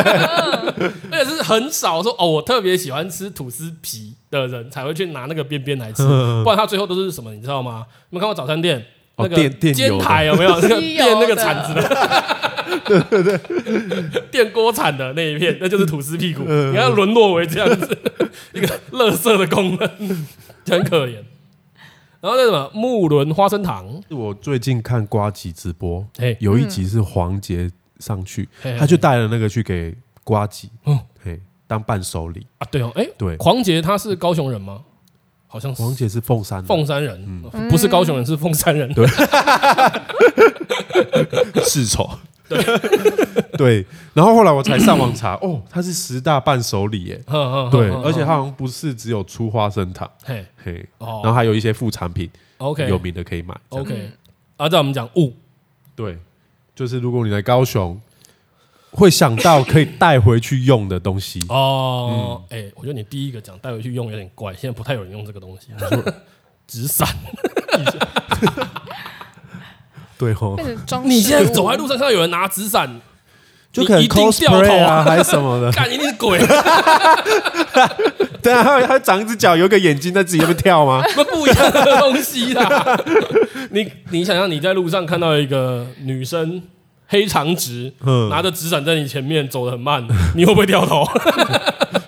而且是很少说哦，我特别喜欢吃吐司皮的人才会去拿那个边边来吃，(laughs) 不然他最后都是什么，你知道吗？你们看过早餐店那个煎台有没有那个电那个铲子的？对对对，电锅铲的那一片，(laughs) 那就是吐司屁股。你看沦落为这样子，(laughs) 一个垃圾的功能，(laughs) 很可怜。然后那什么木轮花生糖，我最近看瓜吉直播，有一集是黄杰上去，他就带了那个去给瓜吉，嘿，当伴手礼啊。对哦，哎，对，黄杰他是高雄人吗？好像是。黄杰是凤山，凤山人，不是高雄人，是凤山人。对，世仇。(laughs) 对。对，然后后来我才上网查，哦，它是十大伴手礼耶，(laughs) 对，而且它好像不是只有出花生糖，嘿。嘿，然后还有一些副产品，OK，有名的可以买，OK。啊，在我们讲物，对，就是如果你来高雄，会想到可以带回去用的东西。哦。哎，我觉得你第一个讲带回去用有点怪，现在不太有人用这个东西，(laughs) 纸伞。对吼，你现在走在路上看到有人拿纸伞，就可能 cosplay 啊，还是什么的，(laughs) 干一定是鬼。(laughs) 对啊，他他长一只脚，有个眼睛在自己那边跳吗？(laughs) 那不一样的东西啦。你你想象，你在路上看到一个女生黑长直，拿着纸伞在你前面走得很慢，你会不会掉头？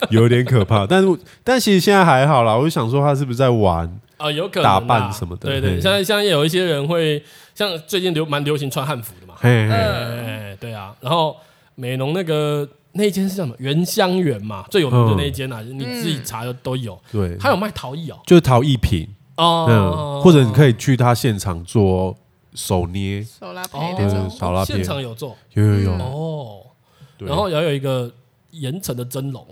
有点可怕，但是但其实现在还好啦。我就想说，他是不是在玩啊？有可能打扮什么的。对对，现在现在有一些人会。像最近流蛮流行穿汉服的嘛，嘿嘿。嘿对啊，然后美浓那个那间是什么？原香园嘛，最有名的那一间啊，嗯、你自己查的都有。对，他有卖陶艺哦，就是陶艺品哦、嗯，或者你可以去他现场做手捏、手拉胚对，手拉胚现场有做，有有有。哦。然后也有一个盐城的蒸笼，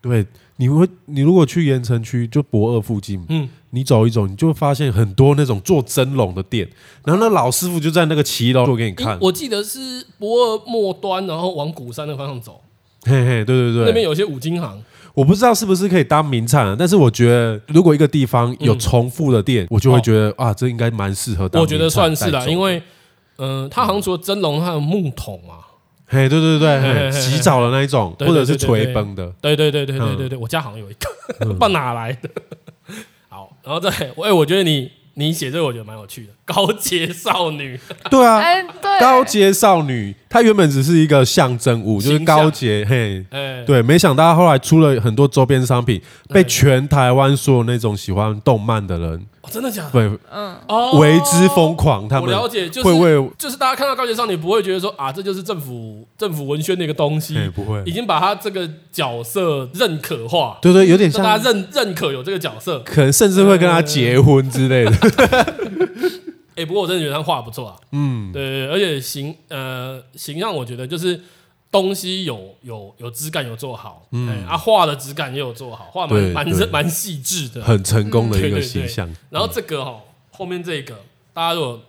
对。你会，你如果去盐城区，就博二附近，嗯，你走一走，你就会发现很多那种做蒸笼的店，然后那老师傅就在那个骑楼做给你看。我记得是驳二末端，然后往鼓山的方向走。嘿嘿，对对对，那边有些五金行，我不知道是不是可以当名产，但是我觉得如果一个地方有重复的店，我就会觉得啊，这应该蛮适合当。我觉得算是啦，因为，嗯，它好像除了蒸笼，还有木桶啊。嘿，对对对，洗澡的那一种，或者是捶崩的，对对对对对对对，我家好像有一个，(laughs) 不知道哪来的。好，然后再，哎，我觉得你。你写这个我觉得蛮有趣的，高阶少女。对啊，高阶少女，她原本只是一个象征物，就是高阶。嘿，对，没想到后来出了很多周边商品，被全台湾所有那种喜欢动漫的人，真的假的？对，嗯，哦为之疯狂。他们了解，就是会为，就是大家看到高阶少女，不会觉得说啊，这就是政府政府文宣的一个东西，不会，已经把他这个角色认可化。对对，有点像大家认认可有这个角色，可能甚至会跟他结婚之类的。(laughs) 哎、欸，不过我真的觉得他画不错啊。嗯，对，对，而且形呃形象，我觉得就是东西有有有质感，有做好。嗯，欸、啊，画的质感也有做好，画蛮蛮蛮细致的，很成功的一个形象。嗯、然后这个哈、喔，后面这个大家如果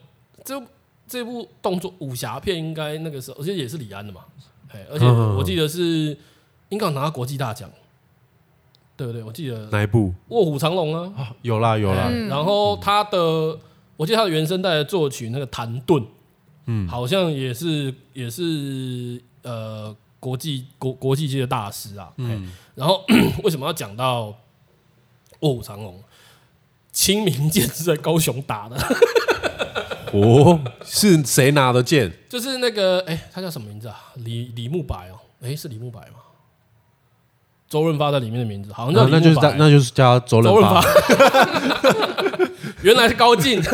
这这部动作武侠片，应该那个时候，而且也是李安的嘛。哎、欸，而且我记得是应该拿到国际大奖。对不对？我记得哪一部《卧虎藏龙》啊？有啦有啦。然后他的，我记得他的原声带的作曲那个谭盾，嗯，好像也是也是呃国际国国际级的大师啊。嗯。然后 (coughs) 为什么要讲到《卧虎藏龙》？清明剑是在高雄打的。(laughs) 哦，是谁拿的剑？就是那个哎，他叫什么名字啊？李李慕白哦，哎，是李慕白吗？周润发在里面的名字，好像叫、啊、那就是叫那就是叫周润发。(laughs) 发原来是高进。(laughs)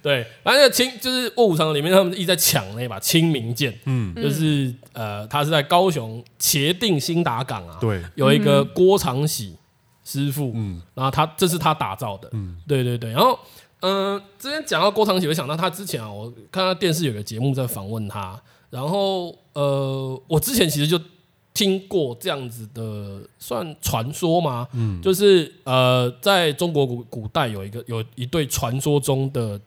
对，反正清就是卧虎藏龙里面，他们一直在抢那把清明剑，嗯，就是呃，他是在高雄茄定新达港啊，对，有一个郭长喜师傅，嗯，然后他这是他打造的，嗯，对对对，然后嗯、呃，之前讲到郭长喜，我想到他之前啊，我看他电视有个节目在访问他，然后呃，我之前其实就。听过这样子的算传说吗？嗯，就是呃，在中国古古代有一个有一对传说中的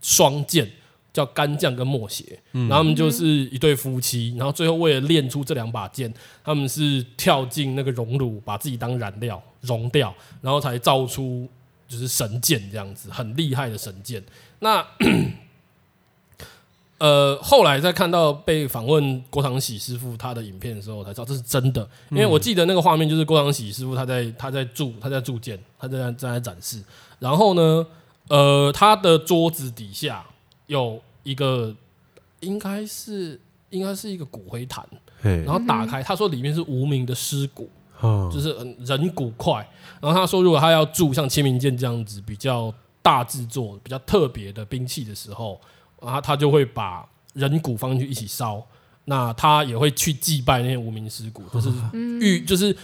双剑，叫干将跟莫邪，嗯，然后他们就是一对夫妻，然后最后为了练出这两把剑，他们是跳进那个熔炉，把自己当燃料熔掉，然后才造出就是神剑这样子，很厉害的神剑。那呃，后来在看到被访问郭长喜师傅他的影片的时候，我才知道这是真的。因为我记得那个画面就是郭长喜师傅他在他在铸他在铸剑，他在在在展示。然后呢，呃，他的桌子底下有一个应该是应该是一个骨灰坛，然后打开，他说里面是无名的尸骨，就是人骨块。然后他说，如果他要铸像清明剑这样子比较大制作、比较特别的兵器的时候。然后他就会把人骨放进去一起烧，那他也会去祭拜那些无名尸骨，就是 (laughs) 预就是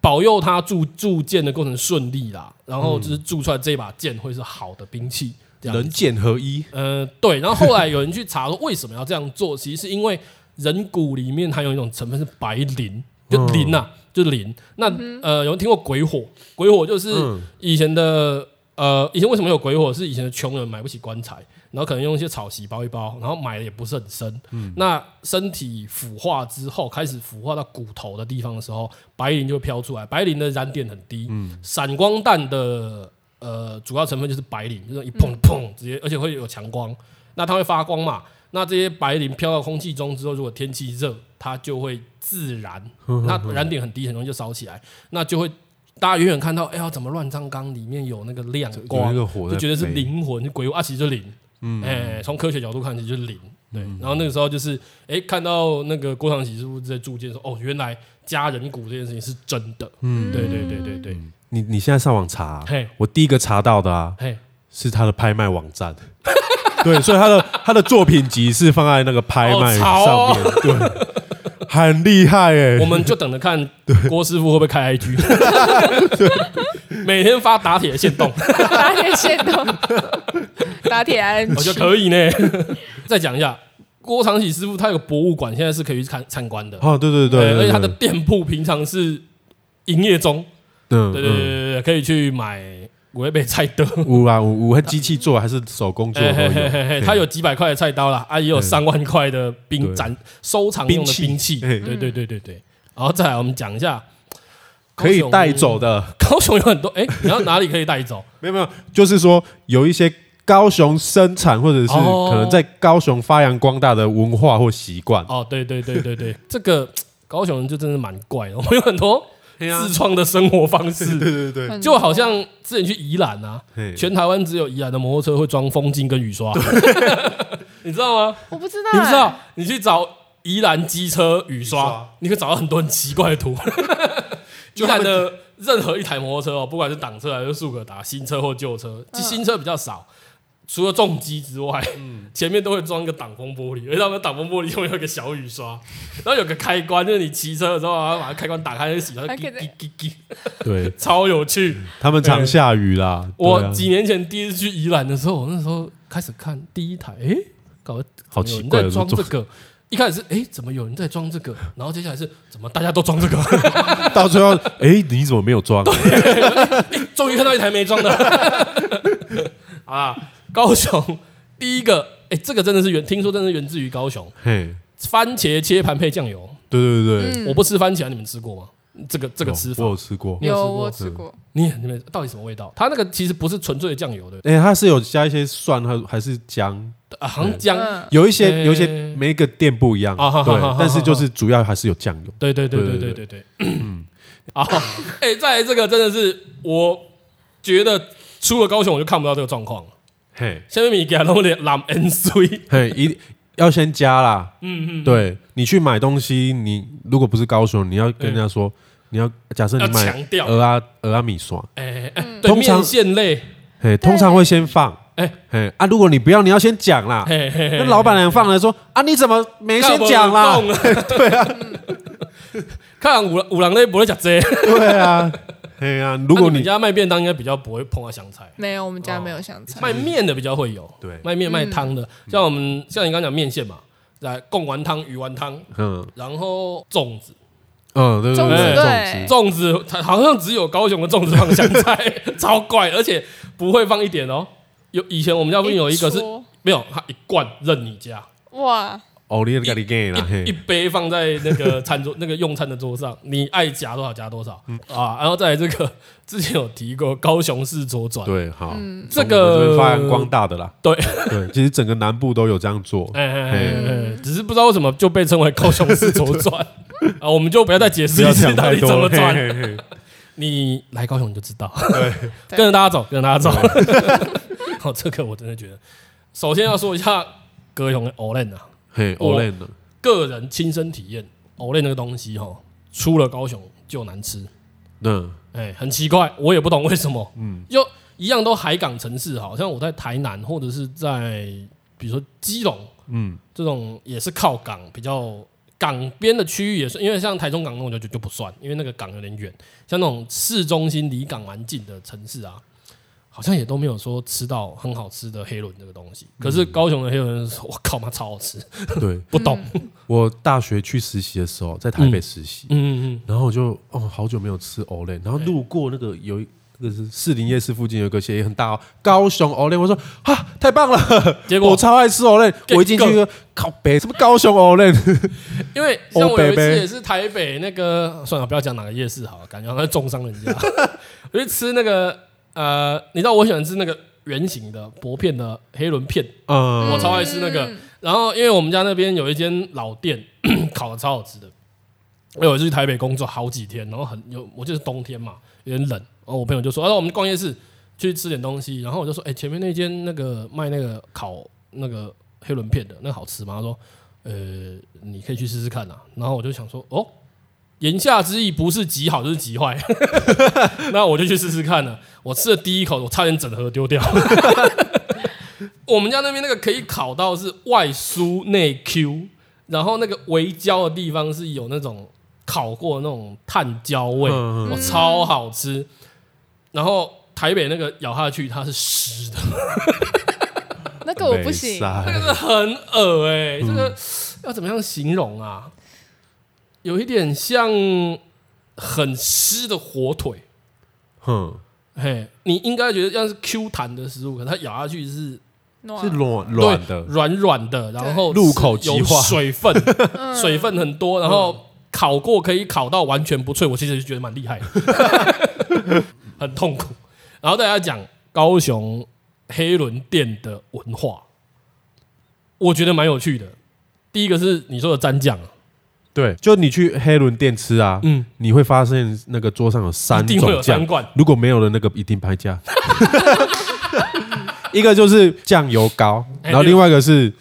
保佑他铸铸剑的过程顺利啦。然后就是铸出来这把剑会是好的兵器，人剑合一。呃，对。然后后来有人去查说为什么要这样做，其实是因为人骨里面含有一种成分是白磷，就磷呐、啊，就是磷。那呃，有人听过鬼火？鬼火就是以前的呃，以前为什么有鬼火？是以前的穷人买不起棺材。然后可能用一些草席包一包，然后埋的也不是很深。嗯，那身体腐化之后，开始腐化到骨头的地方的时候，白磷就会飘出来。白磷的燃点很低，嗯，闪光弹的呃主要成分就是白磷，就是一碰砰直接，而且会有强光。那它会发光嘛？那这些白磷飘到空气中之后，如果天气热，它就会自燃。(laughs) 那燃点很低，很容易就烧起来。那就会大家远远看到，哎呀，怎么乱葬岗里面有那个亮光，就觉得是灵魂，是鬼屋啊，其实就是磷。嗯，从科学角度看，其实就是零。对，嗯、然后那个时候就是，哎、欸，看到那个郭长喜师傅在铸剑说，哦，原来加人骨这件事情是真的。嗯，对对对对对。你你现在上网查、啊，嘿，我第一个查到的啊，嘿，是他的拍卖网站。(laughs) 对，所以他的他的作品集是放在那个拍卖上面，哦、对，(laughs) 很厉害哎、欸。我们就等着看 (laughs) 郭师傅会不会开 IG。(laughs) 每天发打铁的限动，打铁线动，打铁安，我觉得可以呢。再讲一下，郭长喜师傅他有个博物馆，现在是可以去看参观的。哦，对对对，而且他的店铺平常是营业中。嗯，对对对对对，可以去买五味菜刀。五啊五五，机器做还是手工做？他有几百块的菜刀啦，啊，也有三万块的兵展收藏用的兵器。对对对对对，然后再来我们讲一下。(laughs) 可以带走的，高雄有很多。哎，你要哪里可以带走？(laughs) 没有没有，就是说有一些高雄生产或者是可能在高雄发扬光大的文化或习惯。哦，对对对对对，这个 (tsk) 高雄人就真的蛮怪的，我们有很多自创的生活方式。(laughs) 对对对，就好像之前去宜兰啊，全台湾只有宜兰的摩托车会装风镜跟雨刷，(laughs) 你知道吗？我不知道，你不知道？你去找宜兰机车雨刷，你可以找到很多很奇怪的图。(laughs) 宜兰的任何一台摩托车哦，不管是挡车还是速可达，新车或旧车，其实新车比较少，除了重机之外，(laughs) 前面都会装一个挡风玻璃，而且他们挡风玻璃后面有一个小雨刷，(laughs) 然后有个开关，就是你骑车的时候啊，把它开关打开就洗，它就叽叽叽叽，对，(laughs) 超有趣。他们常下雨啦。我几年前第一次去宜兰的时候，我那时候开始看第一台，哎，搞得好奇怪，装这个。一开始是哎、欸，怎么有人在装这个？然后接下来是怎么大家都装这个？到最后哎、欸，你怎么没有装？终于看到一台没装的啊！高雄第一个哎、欸，这个真的是源，听说真的是源自于高雄。嘿，番茄切盘配酱油。对对对，嗯、我不吃番茄，你们吃过吗？这个这个吃法。我有吃过，有我吃过。你你们到底什么味道？它那个其实不是纯粹的酱油的，哎，它是有加一些蒜还还是姜。啊，好像姜，有一些有一些每一个店不一样，对，但是就是主要还是有酱油。对对对对对对对，嗯，啊，(clears throat) 哎，再来这个真的是，我觉得出了高雄我就看不到这个状况了。嘿，下面你给他弄点蓝 N C，嘿，一要先加啦。嗯嗯，对你去买东西，你如果不是高雄，你要跟人家说。你要假设你买鹅啊鹅啊米线，哎，通常线类，嘿，通常会先放，哎哎啊，如果你不要，你要先讲啦。那老板娘放来说啊，你怎么没先讲啦？(laughs) 对啊，看五五郎那不会讲这。对啊。哎呀，如果你家卖便当，应该比较不会碰到香菜。没有，我们家没有香菜。卖面的比较会有，对，卖面卖汤的，像我们像你刚讲面线嘛，来贡丸汤、鱼丸汤，嗯，然后粽子，嗯，对对对，粽子好像只有高雄的粽子放香菜，(laughs) 超怪，而且不会放一点哦。有以前我们家附近有一个是没有，他一罐任你加，哇。哦，你给你给了，一杯放在那个餐桌，那个用餐的桌上，你爱夹多少夹多少。啊！然后再来这个，(laughs) 之前有提过高雄市左转，对，好，这个发扬光大的啦，(laughs) 对。对，其实整个南部都有这样做，哎哎哎，只是不知道为什么就被称为高雄市左转。(laughs) 啊！我们就不要再解释一次到底怎么转，你来高雄你就知道，对，跟着大家走，跟着大家走。好，这个我真的觉得，首先要说一下高雄的欧练啊。嘿，欧练的个人亲身体验，欧练那个东西哈，出了高雄就难吃。嗯，哎，很奇怪，我也不懂为什么。嗯，就一样都海港城市，好像我在台南或者是在比如说基隆，嗯，这种也是靠港比较港边的区域也是，因为像台中港那种就就就不算，因为那个港有点远。像那种市中心离港蛮近的城市啊。好像也都没有说吃到很好吃的黑轮这个东西，可是高雄的黑轮，我靠妈超好吃。对，(laughs) 不懂。我大学去实习的时候，在台北实习，嗯。嗯，然后我就哦，好久没有吃藕链，然后路过那个有一那个是士林夜市附近有个也很大哦，高雄藕链，我说啊，太棒了，结果？我超爱吃藕链，我一进去靠北什么高雄藕链，因为像我有一次也是台北那个，算了，不要讲哪个夜市好了，感觉好像在中伤人家，(laughs) 我去吃那个。呃，你知道我喜欢吃那个圆形的薄片的黑轮片，嗯，我超爱吃那个。然后因为我们家那边有一间老店，(clears throat) 烤的超好吃的。我有一次去台北工作好几天，然后很有，我就是冬天嘛，有点冷。然后我朋友就说：“啊，我们逛夜市去吃点东西。”然后我就说：“哎，前面那间那个卖那个烤那个黑轮片的，那个好吃吗？”他说：“呃，你可以去试试看啊。”然后我就想说：“哦。”言下之意不是极好就是极坏 (laughs) (laughs) 那我就去试试看了。我吃了第一口，我差点整盒丢掉。(laughs) 我们家那边那个可以烤到是外酥内 Q，然后那个围焦的地方是有那种烤过的那种炭焦味，我超好吃。然后台北那个咬下去它是湿的，那个我不行，那个是很恶哎，这个要怎么样形容啊？有一点像很湿的火腿，哼，嘿，你应该觉得像是 Q 弹的食物，可它咬下去是是软软的，软软的，然后入口即化，水分 (laughs) 水分很多，然后烤过可以烤到完全不脆，我其实就觉得蛮厉害的，(laughs) 很痛苦。然后大家讲高雄黑轮店的文化，我觉得蛮有趣的。第一个是你说的蘸酱。对，就你去黑轮店吃啊，嗯，你会发现那个桌上有三种酱，如果没有了那个一定拍价。(laughs) 一个就是酱油膏，然后另外一个是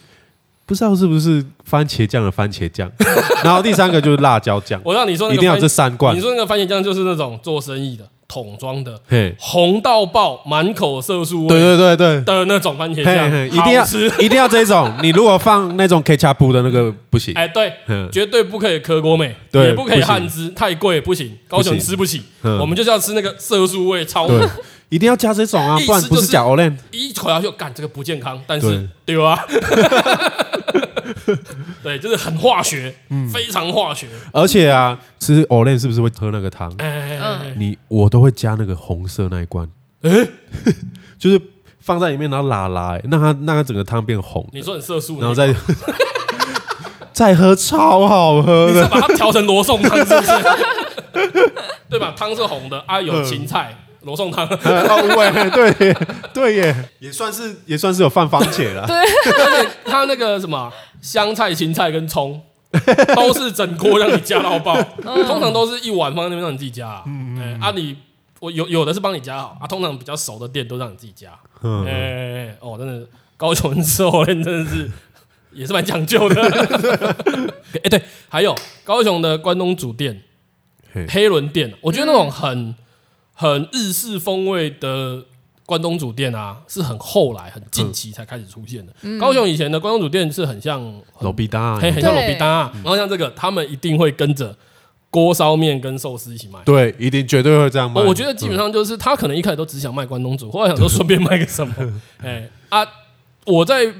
不知道是不是番茄酱的番茄酱，(laughs) 然后第三个就是辣椒酱。我让你说一定要这三罐。你说那个番茄酱就是那种做生意的。桶装的，红到爆，满口色素味，对对对对的那种番茄酱，一定要吃，一定要 (laughs) 这种。你如果放那种 ketchup 的那个不行，(laughs) 哎，对，绝对不可以可果美，也不可以汉汁，太贵不行，高雄吃不起。我们就是要吃那个色素味超，一定要加这种啊，不然不是假 Olen。一口下去，干这个不健康，但是对吧？(laughs) 对，就是很化学，嗯，非常化学。而且啊，吃 Olen 是不是会喝那个汤？哎，你我都会加那个红色那一罐，哎，(laughs) 就是放在里面，然后拉拉，让它让它整个汤变红。你说很色素，然后再 (laughs) 再喝，超好喝的。你是把它调成罗宋汤，是不是？(laughs) 对吧？汤是红的啊，有芹菜。罗宋汤哦，对对对耶，也算是也算是有放番茄了。对，而且它那个什么香菜、芹菜跟葱 (laughs) 都是整锅让你加到爆，通常都是一碗放在那边让你自己加。嗯啊，你我有有的是帮你加好啊，通常比较熟的店都让你自己加。哎哦，真的高雄人吃藕莲真的是 (laughs) 也是蛮讲究的。(laughs) 哎，对，还有高雄的关东煮店、黑轮店，我觉得那种很。很日式风味的关东煮店啊，是很后来、很近期才开始出现的。嗯、高雄以前的关东煮店是很像路边摊，很像路边摊。然后像这个，他们一定会跟着锅烧面跟寿司一起卖。对，一定绝对会这样卖。我觉得基本上就是他可能一开始都只想卖关东煮，后来想说顺便卖个什么。(laughs) 哎啊，我在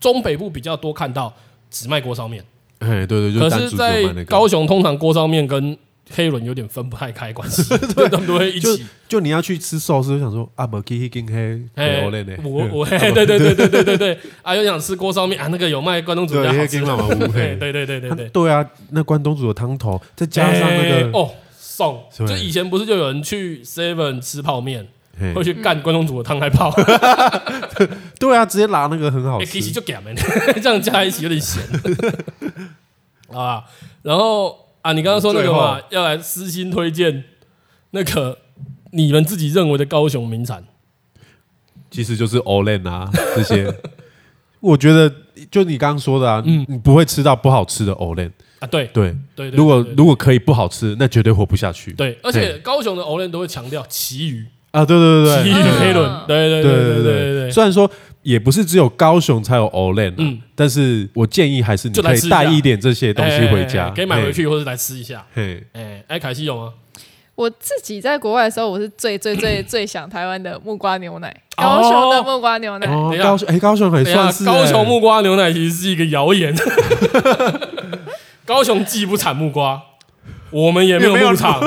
中北部比较多看到只卖锅烧面。哎，对对，可是，在高雄通常锅烧面跟黑轮有点分不太开关系，(laughs) 对，他们都会一起。就你要去吃寿司，就想说啊，不可以跟黑黑欧嘞呢？我我对对对对对对对啊，又想吃锅烧面啊，那个有卖关东煮的好吃。对对对对对对啊，那关东煮的汤头再加上那个哦，送就以前不是就有人去 Seven 吃泡面，会去干关东煮的汤来泡？对啊，直接拿那个很好吃，其实就给他们这样加在一起有点咸啊，然后。啊，你刚刚说那个嘛，要来私心推荐那个你们自己认为的高雄名产，其实就是 Olen 啊 (laughs) 这些。我觉得就你刚刚说的啊，嗯，你不会吃到不好吃的 Olen 啊，对对对。如果如果可以不好吃，那绝对活不下去。对，而且高雄的 Olen 都会强调旗鱼啊，对对对对，旗鱼黑轮，对对对对对对对。虽然说。也不是只有高雄才有 Olen，嗯，但是我建议还是你可以带一点这些东西回家，可以买回去或者来吃一下。嘿，哎，哎，凯西有吗？我自己在国外的时候，我是最最最最想台湾的木瓜牛奶，高雄的木瓜牛奶。高雄，哎，高雄很算是高雄木瓜牛奶，其实是一个谣言。(laughs) 高雄既不产木瓜，我们也没有牧场。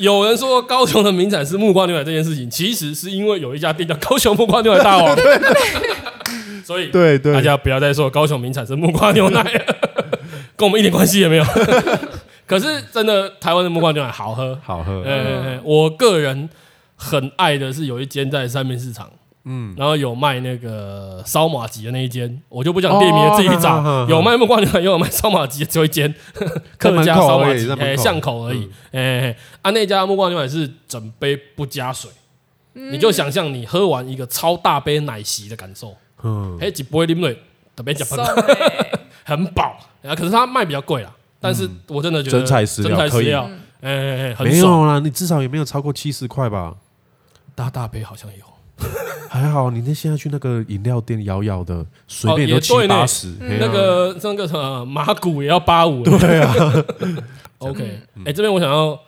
有人说高雄的名产是木瓜牛奶这件事情，其实是因为有一家店叫高雄木瓜牛奶大王，(laughs) 所以对对，大家不要再说高雄名产是木瓜牛奶，跟我们一点关系也没有。(laughs) 可是真的，台湾的木瓜牛奶好喝，好喝。嗯，我个人很爱的是有一间在三明市场。嗯，然后有卖那个烧马吉的那一间，我就不讲店名了，自己去找。有卖木瓜牛奶，又有卖烧马吉，只有一间 (laughs) 客家烧麻糬，哎，巷口而已。哎，啊，那家木瓜牛奶是整杯不加水，你就想象你喝完一个超大杯奶昔的感受。嗯，哎，几杯啉水特别讲 (laughs) 很饱。啊，可是它卖比较贵啦，但是我真的觉得真材实料可以。哎，没有啦，你至少也没有超过七十块吧？大大杯好像有。(laughs) 还好，你那现在去那个饮料店摇摇的，随便都七八十。那个那个什么马古也要八五。(laughs) 对啊。(laughs) OK，哎，这边我想要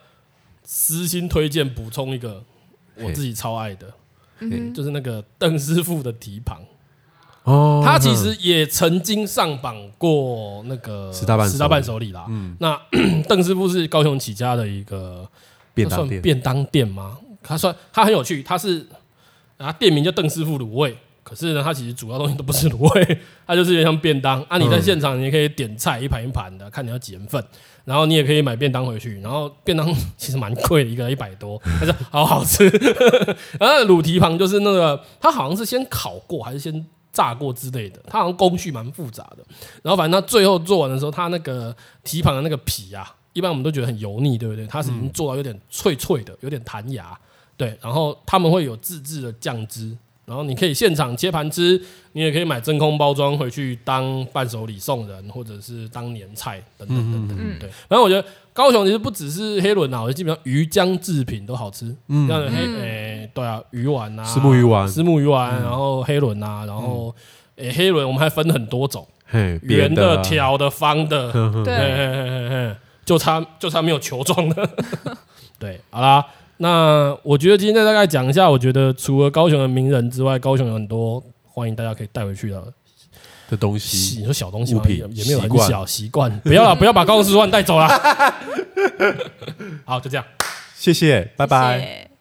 私心推荐补充一个我自己超爱的，就是那个邓师傅的蹄膀。哦。他其实也曾经上榜过那个十大十大伴手礼啦。嗯。那 (clears throat) 邓师傅是高雄起家的一个便当店，便当店吗？他算他很有趣，他是。他店名叫邓师傅卤味，可是呢，它其实主要东西都不是卤味，它就是有点像便当啊。你在现场，你也可以点菜一盘一盘的，看你要几人份，然后你也可以买便当回去。然后便当 (laughs) 其实蛮贵的，一个一百多，但是好好吃。(laughs) 然后卤蹄膀就是那个，它好像是先烤过还是先炸过之类的，它好像工序蛮复杂的。然后反正它最后做完的时候，它那个蹄膀的那个皮啊，一般我们都觉得很油腻，对不对？它是已经做到有点脆脆的，有点弹牙。对，然后他们会有自制的酱汁，然后你可以现场切盘吃，你也可以买真空包装回去当伴手礼送人，或者是当年菜等等等等。对，然后我觉得高雄其实不只是黑轮啊，我觉得基本上鱼浆制品都好吃。嗯，像黑诶，对啊，鱼丸啊，石目鱼丸，石目鱼丸，然后黑轮啊，然后诶，黑轮我们还分很多种，圆的、条的、方的，对，就差就差没有球状的。(laughs) 对，好啦。那我觉得今天大概讲一下，我觉得除了高雄的名人之外，高雄有很多欢迎大家可以带回去的的东西。你说小东西吗？也没有很小习惯，不要了，(laughs) 不要把高雄十万带走了。好，就这样，谢谢，拜拜。